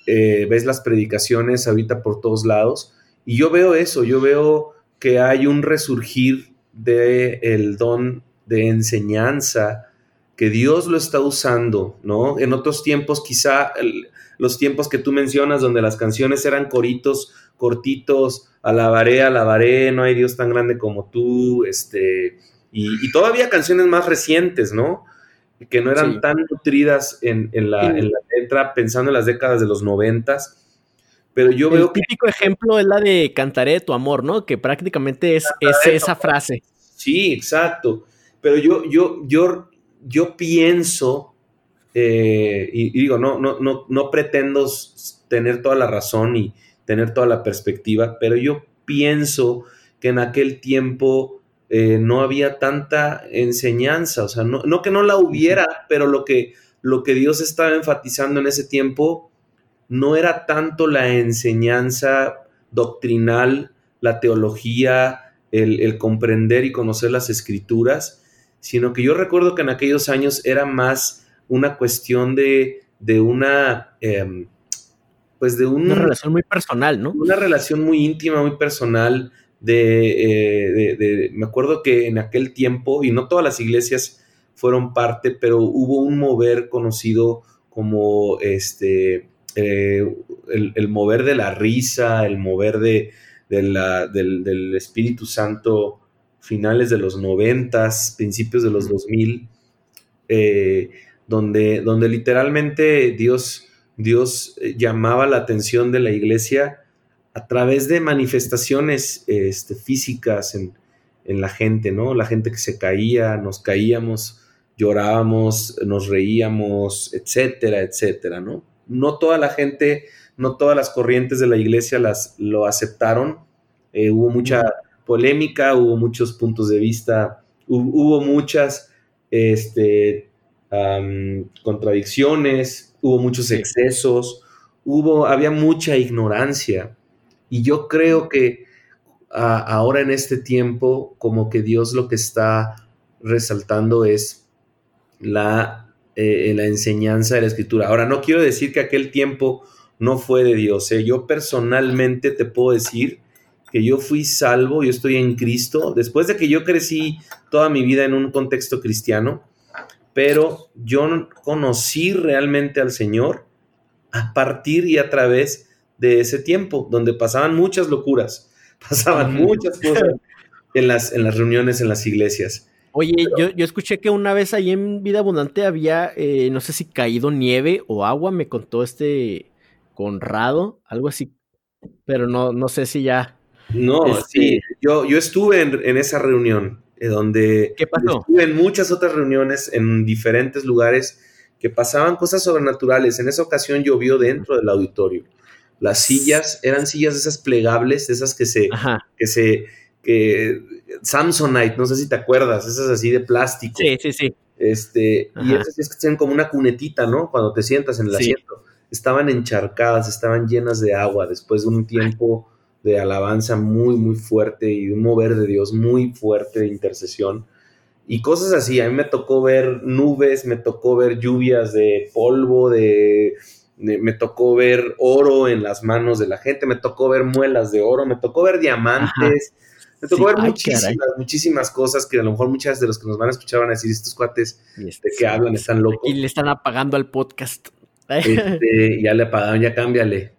eh, ves las predicaciones ahorita por todos lados. Y yo veo eso, yo veo que hay un resurgir del el don de enseñanza que Dios lo está usando, ¿no? En otros tiempos, quizá los tiempos que tú mencionas, donde las canciones eran coritos cortitos, alabaré, alabaré, no hay Dios tan grande como tú, este, y, todavía canciones más recientes, ¿no? Que no eran tan nutridas en, la, letra, pensando en las décadas de los noventas. Pero yo veo. El típico ejemplo es la de Cantaré tu amor, ¿no? Que prácticamente es, esa frase. Sí, exacto. Pero yo, yo, yo yo pienso, eh, y, digo, no, no, no, no pretendo tener toda la razón y tener toda la perspectiva, pero yo pienso que en aquel tiempo eh, no había tanta enseñanza, o sea, no, que no la hubiera, pero lo que, lo que Dios estaba enfatizando en ese tiempo no era tanto la enseñanza doctrinal, la teología, el, el comprender y conocer las escrituras, sino que yo recuerdo que en aquellos años era más una cuestión de, de una, em, pues de una relación muy personal, ¿no? Una relación muy íntima, muy personal. Eh, de, me acuerdo que en aquel tiempo, y no todas las iglesias fueron parte, pero hubo un mover conocido como este, eh, el, mover de la risa, el mover de, la, del, del Espíritu Santo finales de los noventas, principios de los 2000, eh, donde, donde literalmente Dios, Dios llamaba la atención de la iglesia a través de manifestaciones este, físicas en, la gente, ¿no? La gente que se caía, nos caíamos, llorábamos, nos reíamos, etcétera, etcétera, ¿no? No toda la gente, no todas las corrientes de la iglesia las, lo aceptaron. Eh, hubo mucha polémica, hubo muchos puntos de vista, hubo muchas este, contradicciones, hubo muchos excesos, hubo, había mucha ignorancia. Y yo creo que ahora en este tiempo, como que Dios lo que está resaltando es la, eh, la enseñanza de la escritura. Ahora, no quiero decir que aquel tiempo no fue de Dios. ¿eh? Yo personalmente te puedo decir que yo fui salvo, yo estoy en Cristo, después de que yo crecí toda mi vida en un contexto cristiano, pero yo conocí realmente al Señor a partir y a través de ese tiempo, donde pasaban muchas locuras, [laughs] pasaban muchas cosas en las, en las reuniones, en las iglesias. Oye, yo, yo, escuché que una vez ahí en Vida Abundante había, eh, no sé si caído nieve o agua, me contó este Conrado, algo así, pero no, no sé si ya. No, este sí, yo, yo estuve en, esa reunión, eh, donde ¿Qué pasó? estuve en muchas otras reuniones en diferentes lugares que pasaban cosas sobrenaturales. En esa ocasión llovió dentro del auditorio. Las sillas eran sillas de esas plegables, esas que se, que se, que Samsonite, no sé si te acuerdas, esas así de plástico. Sí, sí, sí. Este, y esas es que tienen como una cunetita, ¿no? Cuando te sientas en el asiento. Estaban encharcadas, estaban llenas de agua después de un tiempo de alabanza muy, muy fuerte y de un mover de Dios muy fuerte de intercesión. Y cosas así, a mí me tocó ver nubes, me tocó ver lluvias de polvo, de me tocó ver oro en las manos de la gente, me tocó ver muelas de oro, me tocó ver diamantes, me tocó ver muchísimas, muchísimas cosas que a lo mejor muchas de los que nos van a escuchar van a decir, estos cuates de qué hablan, están locos. Y le están apagando al podcast. Este, [laughs] ya le apagaron, ya cámbiale.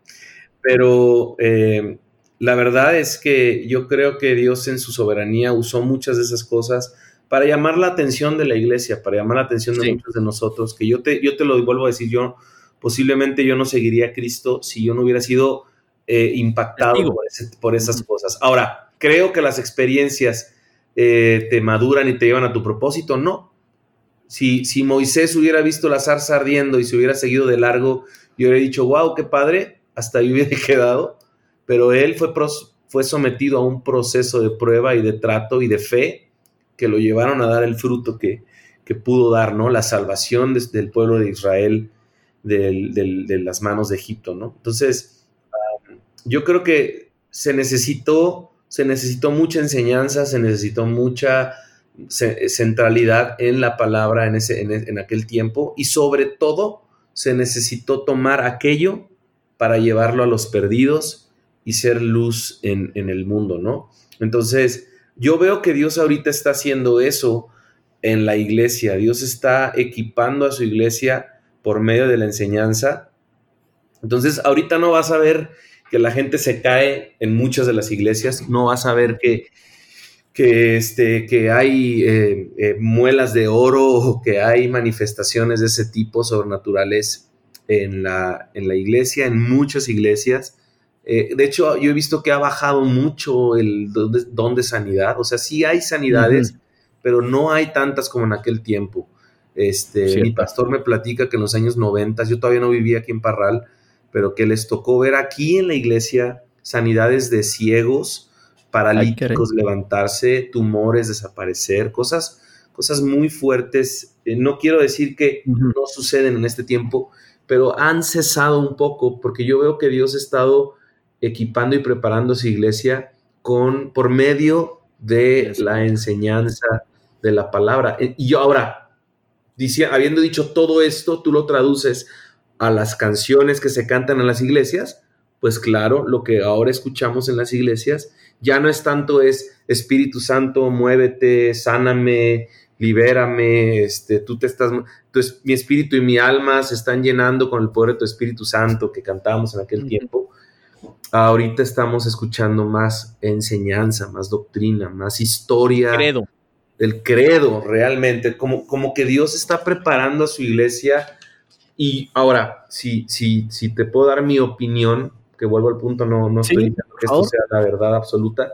Pero eh, la verdad es que yo creo que Dios en su soberanía usó muchas de esas cosas para llamar la atención de la iglesia, para llamar la atención de muchos de nosotros, que yo te, yo te lo vuelvo a decir, yo posiblemente yo no seguiría a Cristo si yo no hubiera sido eh, impactado por, esas cosas. Ahora, creo que las experiencias eh, te maduran y te llevan a tu propósito, no. Si, si Moisés hubiera visto la zarza ardiendo y se hubiera seguido de largo, yo hubiera dicho, wow, qué padre, hasta ahí hubiera [laughs] quedado, pero él fue, fue sometido a un proceso de prueba y de trato y de fe que lo llevaron a dar el fruto que, que pudo dar, ¿no? La salvación desde el pueblo de Israel de las manos de Egipto, ¿no? Entonces, yo creo que se necesitó, se necesitó mucha enseñanza, se necesitó mucha centralidad en la palabra en, ese, en, aquel tiempo y sobre todo se necesitó tomar aquello para llevarlo a los perdidos y ser luz en, en el mundo, ¿no? Entonces, yo veo que Dios ahorita está haciendo eso en la iglesia. Dios está equipando a su iglesia por medio de la enseñanza. Entonces, ahorita no vas a ver que la gente se cae en muchas de las iglesias, no vas a ver que, que, este, que hay eh, eh, muelas de oro [laughs] o que hay manifestaciones de ese tipo sobrenaturales en la, en la iglesia, en muchas iglesias. Eh, de hecho, yo he visto que ha bajado mucho el don de, sanidad. O sea, sí hay sanidades, pero no hay tantas como en aquel tiempo. Este, mi pastor me platica que en los años 90, yo todavía no vivía aquí en Parral, pero que les tocó ver aquí en la iglesia sanidades de ciegos, paralíticos levantarse, tumores desaparecer, cosas, cosas muy fuertes. Eh, no quiero decir que no suceden en este tiempo, pero han cesado un poco porque yo veo que Dios ha estado equipando y preparando su iglesia con, por medio de la enseñanza de la palabra. Eh, y yo ahora, habiendo dicho todo esto, tú lo traduces a las canciones que se cantan en las iglesias, pues claro, lo que ahora escuchamos en las iglesias ya no es tanto es Espíritu Santo, muévete, sáname, libérame, este, tú te estás, mi espíritu y mi alma se están llenando con el poder de tu Espíritu Santo que cantábamos en aquel tiempo. Ahorita estamos escuchando más enseñanza, más doctrina, más historia, Credo del credo realmente, como, como que Dios está preparando a su iglesia. Y ahora, si, si, si te puedo dar mi opinión, que vuelvo al punto, no, no estoy diciendo que esto sea la verdad absoluta.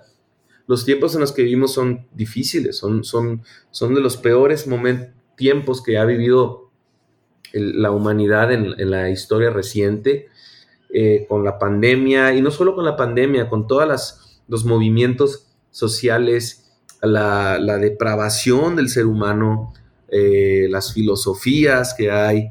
Los tiempos en los que vivimos son difíciles, son, son, son de los peores momentos, tiempos que ha vivido la humanidad en, la historia reciente, eh, con la pandemia, y no solo con la pandemia, con todos los movimientos sociales la, la depravación del ser humano, eh, las filosofías que hay.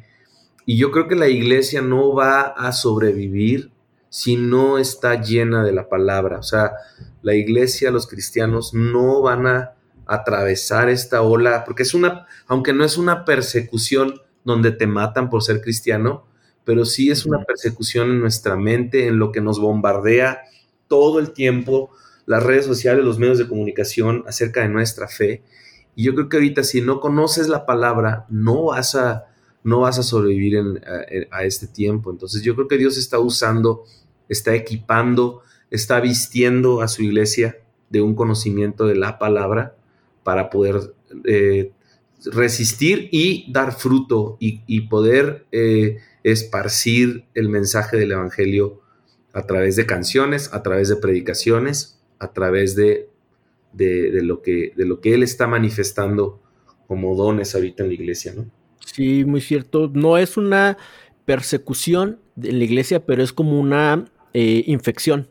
Y yo creo que la iglesia no va a sobrevivir si no está llena de la palabra. O sea, la iglesia, los cristianos no van a atravesar esta ola, porque es una, aunque no es una persecución donde te matan por ser cristiano, pero sí es una persecución en nuestra mente, en lo que nos bombardea todo el tiempo, las redes sociales, los medios de comunicación acerca de nuestra fe. Y yo creo que ahorita si no conoces la palabra, no vas a, no vas a sobrevivir a, este tiempo. Entonces yo creo que Dios está usando, está equipando, está vistiendo a su iglesia de un conocimiento de la palabra para poder eh, resistir y dar fruto y, poder eh, esparcir el mensaje del Evangelio a través de canciones, a través de predicaciones, a través de, de, lo, que, de lo que Él está manifestando como dones ahorita en la iglesia, ¿no? Sí, muy cierto. No es una persecución en la iglesia, pero es como una eh, infección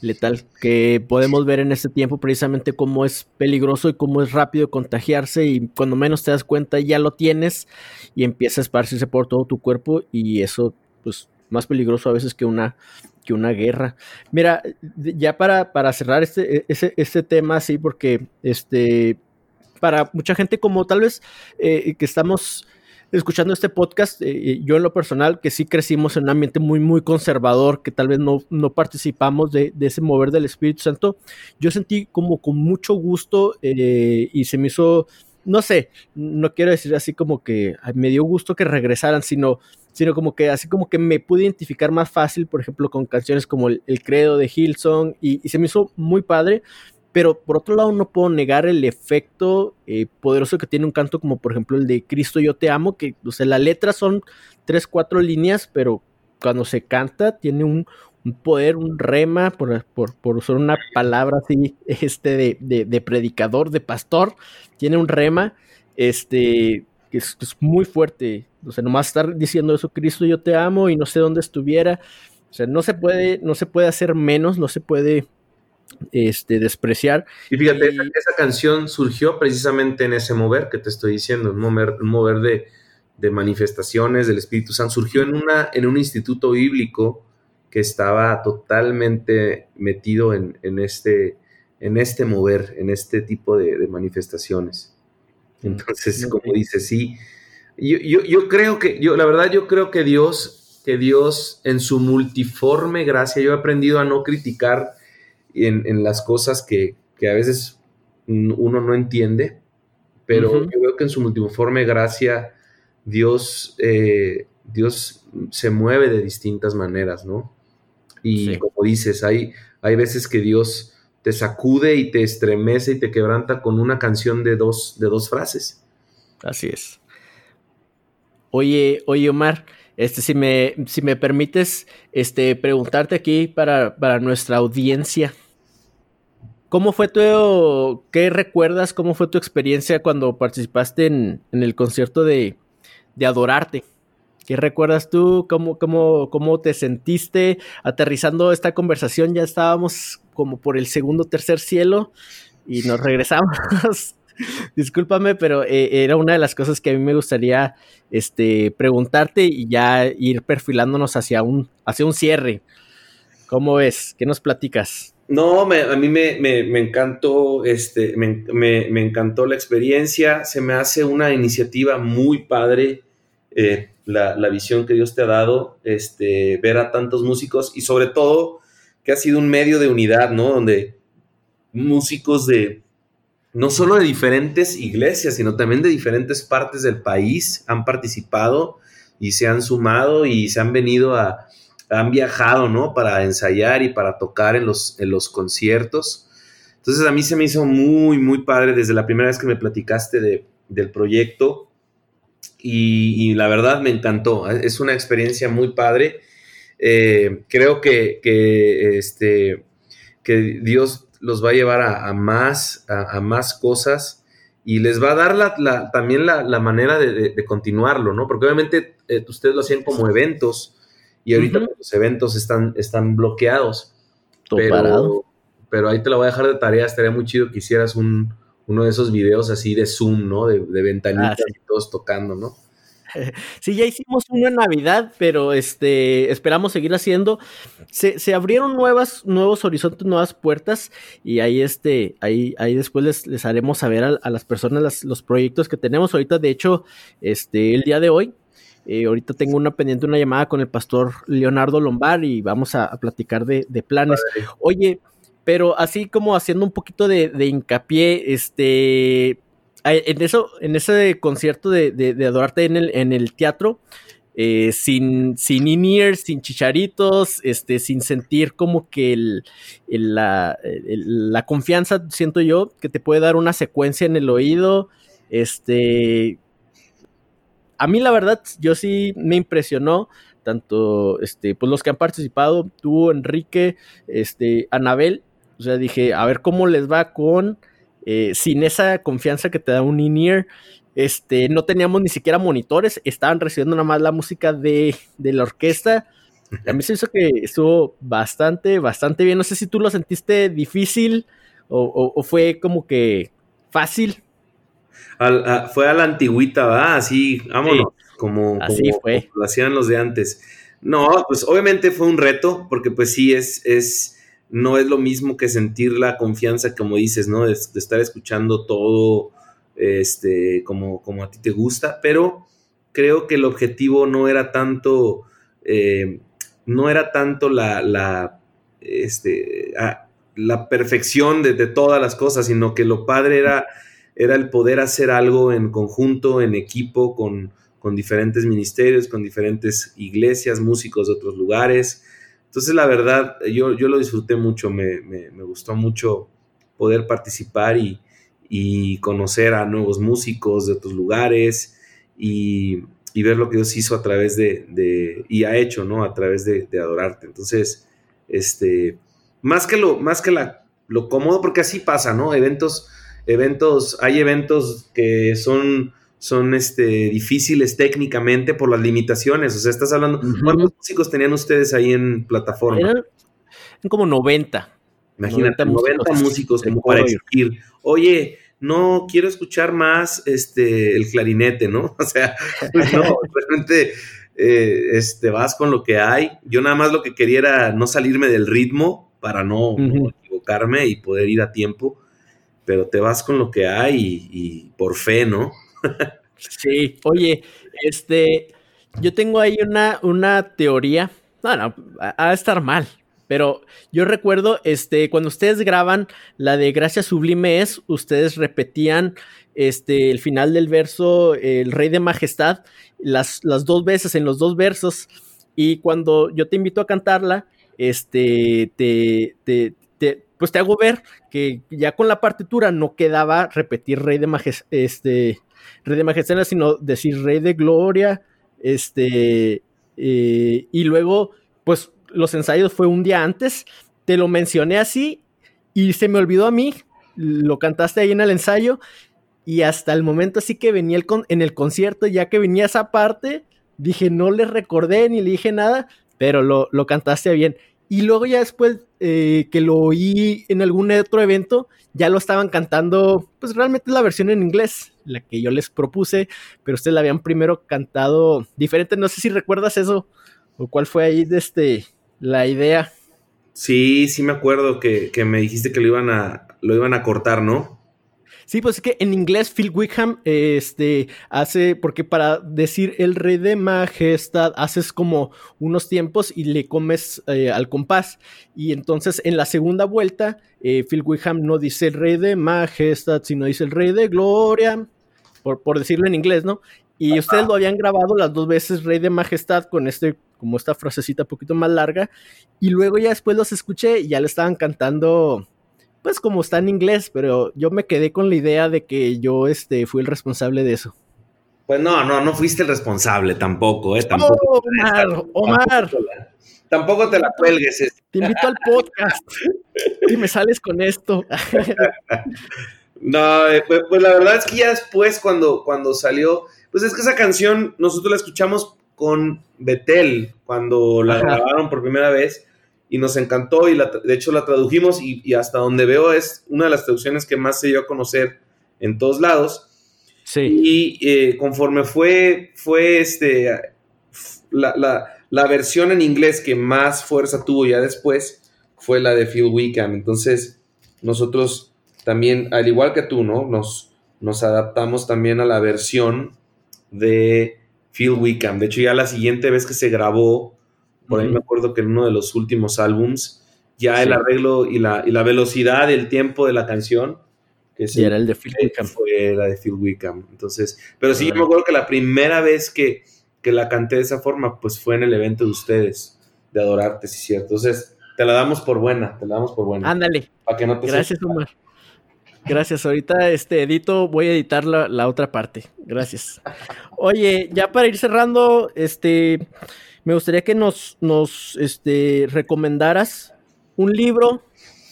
letal que podemos ver en este tiempo precisamente cómo es peligroso y cómo es rápido contagiarse y cuando menos te das cuenta ya lo tienes y empieza a esparcirse por todo tu cuerpo y eso pues más peligroso a veces que una que una guerra. Mira, ya para, para cerrar este, e, ese, este tema, sí, porque este, para mucha gente como tal vez eh, que estamos escuchando este podcast, eh, yo en lo personal, que sí crecimos en un ambiente muy, muy conservador, que tal vez no, no participamos de, ese mover del Espíritu Santo, yo sentí como con mucho gusto eh, y se me hizo, no sé, no quiero decir así como que me dio gusto que regresaran, sino, sino como que así como que me pude identificar más fácil, por ejemplo, con canciones como El, Credo de Hilson y, y se me hizo muy padre pero por otro lado no puedo negar el efecto eh, poderoso que tiene un canto como por ejemplo el de Cristo yo te amo, que o sea, la letra son tres, cuatro líneas, pero cuando se canta tiene un, poder, un rema, por, por, usar una palabra así, [laughs] este de, predicador, de pastor, tiene un rema, este, que es, es, muy fuerte, o sea, nomás estar diciendo eso, Cristo yo te amo y no sé dónde estuviera, o sea, no se puede, no se puede hacer menos, no se puede este, despreciar. Y fíjate, Esa, canción surgió precisamente en ese mover que te estoy diciendo, un mover, mover de, manifestaciones del Espíritu Santo. Surgió en, una, en un instituto bíblico que estaba totalmente metido en, este, en este mover, en este tipo de, manifestaciones. Entonces, como dice, sí, yo, yo, creo que, yo, la verdad, yo creo que Dios, que Dios en su multiforme gracia, yo he aprendido a no criticar en, las cosas que, a veces uno no entiende, pero yo veo que en su multiforme gracia Dios, eh, Dios se mueve de distintas maneras, ¿no? Y como dices, hay, hay veces que Dios te sacude y te estremece y te quebranta con una canción de dos, de dos frases. Así es. Oye, oye, Omar, este, si me, si me permites, este, preguntarte aquí para, para nuestra audiencia, ¿Cómo fue tu, qué recuerdas, cómo fue tu experiencia cuando participaste en, el concierto de, Adorarte? ¿Qué recuerdas tú? ¿Cómo, cómo, ¿Cómo te sentiste aterrizando esta conversación? Ya estábamos como por el segundo, tercer cielo y nos regresamos. [laughs] [laughs] Discúlpame, pero eh, era una de las cosas que a mí me gustaría este, preguntarte y ya ir perfilándonos hacia un, hacia un cierre. ¿Cómo ves? ¿Qué nos platicas? No, a mí me, encantó, este, me, encantó la experiencia, se me hace una iniciativa muy padre, eh, la, visión que Dios te ha dado, este, ver a tantos músicos y sobre todo que ha sido un medio de unidad, ¿no? Donde músicos de, no solo de diferentes iglesias, sino también de diferentes partes del país han participado y se han sumado y se han venido a, han viajado, ¿no? Para ensayar y para tocar en los, en los conciertos. Entonces a mí se me hizo muy, muy padre desde la primera vez que me platicaste de, del proyecto y, la verdad me encantó. Es una experiencia muy padre. Eh, creo que, este, que Dios los va a llevar a, más, a, más cosas y les va a dar la, también la, manera de, continuarlo, ¿no? Porque obviamente eh, ustedes lo hacían como eventos y ahorita los eventos están, están bloqueados. pero, pero ahí te lo voy a dejar de tarea. Estaría muy chido que hicieras un, uno de esos videos así de Zoom, ¿no? De, de ventanitas ah, y todos tocando, ¿no? [laughs] Sí, ya hicimos uno en Navidad, pero este esperamos seguir haciendo. Se, se, abrieron nuevas, nuevos horizontes, nuevas puertas, y ahí este, ahí, ahí después les, les haremos saber a, las personas los proyectos que tenemos. Ahorita, de hecho, este, el día de hoy eh, ahorita tengo una pendiente, una llamada con el pastor Leonardo Lombard y vamos a, platicar de, planes. Oye, pero así como haciendo un poquito de, hincapié, este, en eso, en ese concierto de, Adorarte en el, en el teatro, eh, sin, sin in sin chicharitos, este, sin sentir como que el, la, la, confianza, siento yo, que te puede dar una secuencia en el oído Este, a mí la verdad, yo sí me impresionó tanto este, pues los que han participado, tú, Enrique, este, Anabel, o sea, dije, a ver cómo les va con, eh, sin esa confianza que te da un in-ear, este, no teníamos ni siquiera monitores, estaban recibiendo nada más la música de, de la orquesta. A mí se hizo que estuvo bastante, bastante bien. No sé si tú lo sentiste difícil o, fue como que fácil. fue a la antigüita, ¿verdad? Así, vámonos como, Así fue. lo hacían los de antes. No, pues obviamente fue un reto, porque pues sí es, es, no es lo mismo que sentir la confianza, como dices, ¿no? De, estar escuchando todo, este, como, como a ti te gusta, pero creo que el objetivo no era tanto, eh, no era tanto la, la, este, la perfección de, de, todas las cosas, sino que lo padre era, era el poder hacer algo en conjunto, en equipo, con, con diferentes ministerios, con diferentes iglesias, músicos de otros lugares. Entonces, la verdad, yo, yo lo disfruté mucho, me, gustó mucho poder participar y, conocer a nuevos músicos de otros lugares y, ver lo que Dios hizo a través de, y ha hecho, ¿no? A través de, adorarte. Entonces, este, más que lo, más que la, lo cómodo, porque así pasa, ¿no? Eventos, eventos, hay eventos que son son este, difíciles técnicamente por las limitaciones. O sea, estás hablando, ¿cuántos músicos tenían ustedes ahí en plataforma? Eran como 90. Imagínate, 90 músicos, como para exigir, oye, no quiero escuchar más este, el clarinete, ¿no? [laughs] O sea, pues no, [laughs] realmente eh, este, vas con lo que hay. Yo nada más lo que quería era no salirme del ritmo para no, equivocarme y poder ir a tiempo, pero te vas con lo que hay y por fe, ¿no? Sí, oye, este, yo tengo ahí una, una teoría. No, no, a, a estar mal. Pero yo recuerdo, este, cuando ustedes graban la de Gracia Sublime es, ustedes repetían este, el final del verso, el Rey de Majestad, las, las dos veces, en los dos versos. Y cuando yo te invito a cantarla, este, te, te, pues te hago ver que ya con la partitura no quedaba repetir Rey de Majestad, este, Rey de Majestad, sino decir Rey de Gloria, este, eh, y luego, pues los ensayos fue un día antes, te lo mencioné así y se me olvidó a mí, lo cantaste ahí en el ensayo y hasta el momento así que venía el en el concierto, ya que venía esa parte, dije, no le recordé ni le dije nada, pero lo, lo cantaste bien. Y luego ya después eh, que lo oí en algún otro evento, ya lo estaban cantando, pues realmente la versión en inglés, la que yo les propuse, pero ustedes la habían primero cantado diferente. No sé si recuerdas eso o cuál fue ahí de este, la idea. Sí, sí me acuerdo que, que me dijiste que lo iban a, lo iban a cortar, ¿no? Sí, pues es que en inglés Phil Wickham este, hace, porque para decir el rey de majestad haces como unos tiempos y le comes eh, al compás. Y entonces en la segunda vuelta, eh, Phil Wickham no dice el rey de majestad, sino dice el rey de gloria, por, por decirlo en inglés, ¿no? Y ustedes lo habían grabado las dos veces Rey de Majestad con este, como esta frasecita un poquito más larga. Y luego ya después los escuché y ya le estaban cantando pues como está en inglés, pero yo me quedé con la idea de que yo este, fui el responsable de eso. Pues no, no, no fuiste el responsable tampoco, ¿eh? Tampoco, Omar, Omar. Tampoco te la cuelgues. Este. Te invito al podcast [laughs] y me sales con esto. [laughs] no, eh, pues, pues, la verdad es que ya después cuando, cuando salió, pues es que esa canción nosotros la escuchamos con Betel cuando la grabaron por primera vez y nos encantó y de hecho la tradujimos y, hasta donde veo es una de las traducciones que más se dio a conocer en todos lados. Sí. Y eh, conforme fue, fue este, la, versión en inglés que más fuerza tuvo ya después fue la de Phil Wickham. Entonces nosotros también, al igual que tú, ¿no? Nos, nos adaptamos también a la versión de Phil Wickham. De hecho ya la siguiente vez que se grabó por ahí me acuerdo que en uno de los últimos álbums, ya el arreglo y la, y la velocidad, el tiempo de la canción, que era el de Phil Wickham. Fue la de Phil Wickham. Entonces, pero sí, me acuerdo que la primera vez que, que la canté de esa forma, pues fue en el evento de ustedes, de Adorarte, sí, cierto. Entonces, te la damos por buena, te la damos por buena. Ándale. Para que no te Gracias, Omar. Gracias. Ahorita este edito, voy a editar la, otra parte. Gracias. Oye, ya para ir cerrando, este me gustaría que nos, nos este, recomendaras un libro,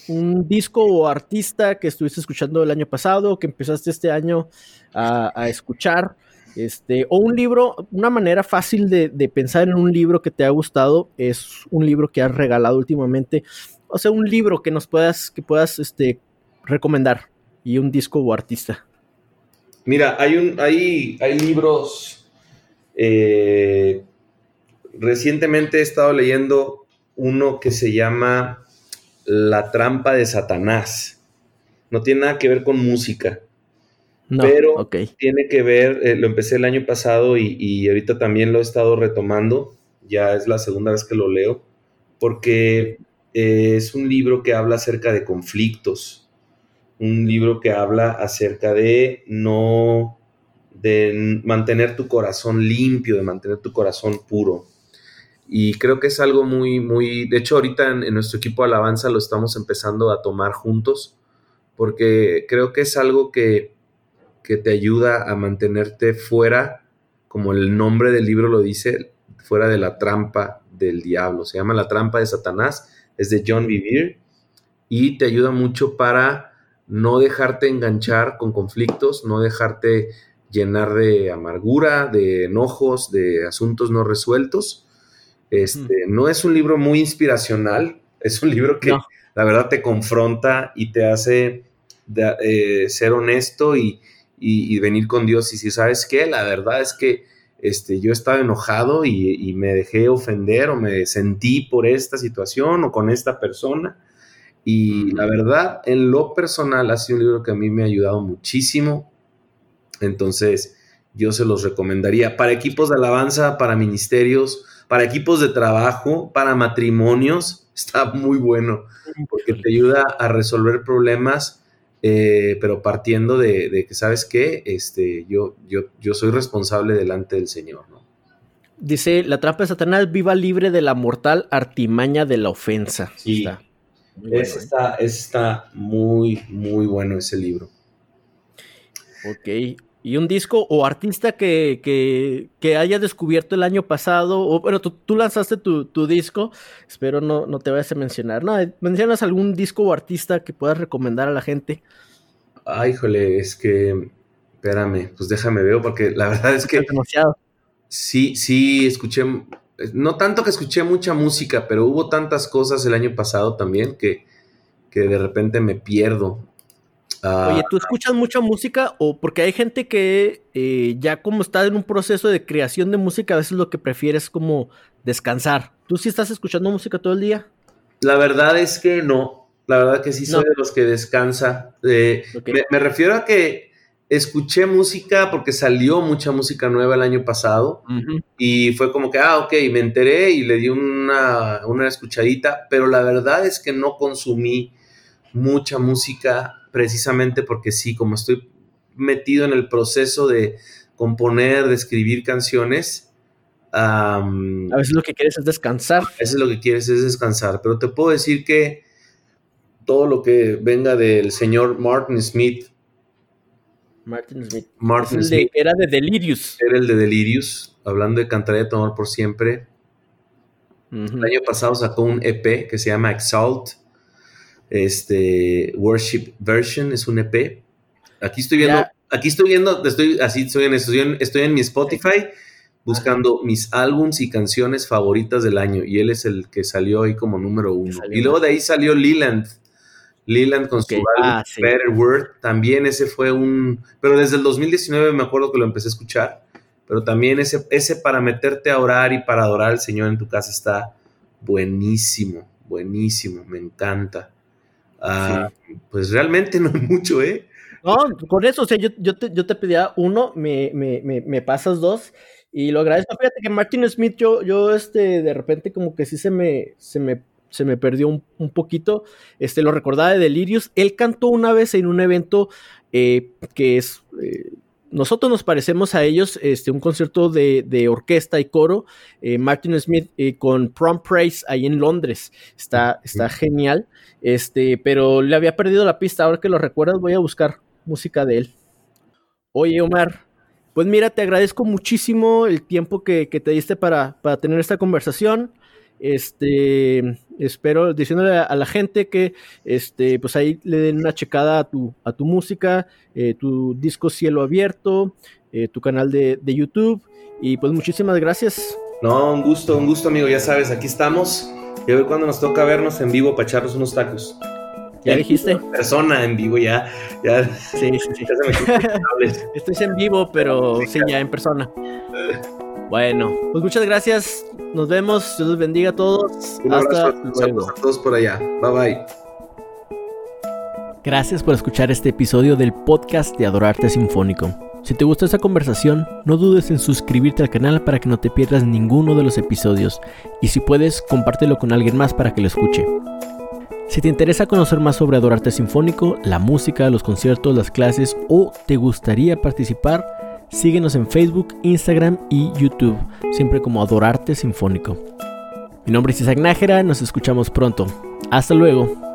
un disco o artista que estuviste escuchando el año pasado, que empezaste este año a, escuchar. Este, o un libro, una manera fácil de, pensar en un libro que te ha gustado es un libro que has regalado últimamente. O sea, un libro que nos puedas, que puedas este, recomendar y un disco o artista. Mira, hay, un, hay, hay libros. Eh, recientemente he estado leyendo uno que se llama La trampa de Satanás. No tiene nada que ver con música. pero tiene que ver, eh, lo empecé el año pasado y, ahorita también lo he estado retomando. Ya es la segunda vez que lo leo. Porque eh, es un libro que habla acerca de conflictos un libro que habla acerca de no, de mantener tu corazón limpio, de mantener tu corazón puro. Y creo que es algo muy, muy, de hecho ahorita en, nuestro equipo alabanza lo estamos empezando a tomar juntos, porque creo que es algo que, que te ayuda a mantenerte fuera, como el nombre del libro lo dice, fuera de la trampa del diablo. Se llama La trampa de Satanás, es de John Vivir y te ayuda mucho para no dejarte enganchar con conflictos, no dejarte llenar de amargura, de enojos, de asuntos no resueltos. Este, no es un libro muy inspiracional, es un libro que la verdad te confronta y te hace eh, ser honesto y, venir con Dios y si sabes qué, la verdad es que este, yo estaba enojado y, y, me dejé ofender o me sentí por esta situación o con esta persona y la verdad, en lo personal, ha sido un libro que a mí me ha ayudado muchísimo. Entonces, yo se los recomendaría para equipos de alabanza, para ministerios, para equipos de trabajo, para matrimonios. [laughs] Está muy bueno porque te ayuda a resolver problemas, eh, pero partiendo de, que, ¿sabes qué? Este, yo, yo, yo soy responsable delante del Señor, ¿no? Dice, la trampa de Satanás viva libre de la mortal artimaña de la ofensa. Sí. ¿eh? está, muy, muy bueno ese libro. Ok. ¿Y un disco o artista que, que, haya descubierto el año pasado? O, bueno, tú, lanzaste tu, disco, espero no, no te vayas a mencionar. No, ¿Mencionas algún disco o artista que puedas recomendar a la gente? Ay, híjole, es que, espérame, pues déjame ver, porque la verdad es que... Demasiado. Sí, sí, escuché no tanto que escuché mucha música, pero hubo tantas cosas el año pasado también que, que de repente me pierdo. Ah, Oye, ¿tú escuchas mucha música o porque hay gente que eh, ya como está en un proceso de creación de música, a veces lo que prefieres es como descansar? ¿Tú sí estás escuchando música todo el día? La verdad es que no. La verdad que sí soy de los que descansa. me, me, refiero a que escuché música porque salió mucha música nueva el año pasado y fue como que, ah, ok, me enteré y le di una, una escuchadita, pero la verdad es que no consumí mucha música precisamente porque sí, como estoy metido en el proceso de componer, de escribir canciones. a veces lo que quieres es descansar. A veces lo que quieres es descansar, pero te puedo decir que todo lo que venga del señor Martin Smith Martin Smith. Martin Smith. era de Delirious. Era el de Delirious, hablando de Cantaré de tu amor por siempre. El año pasado sacó un EP que se llama Exalt. Este Worship Version es un EP. Aquí estoy viendo, aquí estoy viendo, estoy así estoy en, estoy en, mi Spotify buscando mis álbums y canciones favoritas del año y él es el que salió ahí como número uno. Y luego de ahí salió Leland Leland con su ah, Better Word, también ese fue un, pero desde el 2019 me acuerdo que lo empecé a escuchar, pero también ese, ese para meterte a orar y para adorar al Señor en tu casa está buenísimo, buenísimo, me encanta. Ah, pues realmente no hay mucho, ¿eh? No, con eso, o sea, yo, yo, te, yo te pedía uno, me, me, me, me, pasas dos y lo agradezco. Fíjate que Martin Smith, yo, yo este, de repente como que sí se me, se me se me perdió un, poquito. Este, lo recordaba de Delirious. Él cantó una vez en un evento eh, que es. Eh, nosotros nos parecemos a ellos, este, un concierto de, orquesta y coro, eh, Martin Smith eh, con Prom Praise ahí en Londres, está, está genial, este, pero le había perdido la pista, ahora que lo recuerdas voy a buscar música de él. Oye Omar, pues mira, te agradezco muchísimo el tiempo que, te diste para, para tener esta conversación. Este, espero diciéndole a, la gente que este, pues ahí le den una checada a tu, a tu música, eh, tu disco Cielo Abierto, eh, tu canal de, YouTube. Y pues muchísimas gracias. No, un gusto, un gusto, amigo. Ya sabes, aquí estamos. Y hoy cuando nos toca vernos en vivo para echarnos unos tacos. ¿Ya dijiste? Persona en vivo, ya. ya sí, sí, sí. [laughs] Estoy en vivo, pero sí, ya en persona. [laughs] Bueno, pues muchas gracias. Nos vemos. Dios los bendiga a todos. Un Hasta luego. a todos por allá. Bye bye. Gracias por escuchar este episodio del podcast de Adorarte Sinfónico. Si te gustó esta conversación, no dudes en suscribirte al canal para que no te pierdas ninguno de los episodios. Y si puedes, compártelo con alguien más para que lo escuche. Si te interesa conocer más sobre Adorarte Sinfónico, la música, los conciertos, las clases o te gustaría participar, Síguenos en Facebook, Instagram y YouTube, siempre como Adorarte Sinfónico. Mi nombre es Isaac Nájera, nos escuchamos pronto. Hasta luego.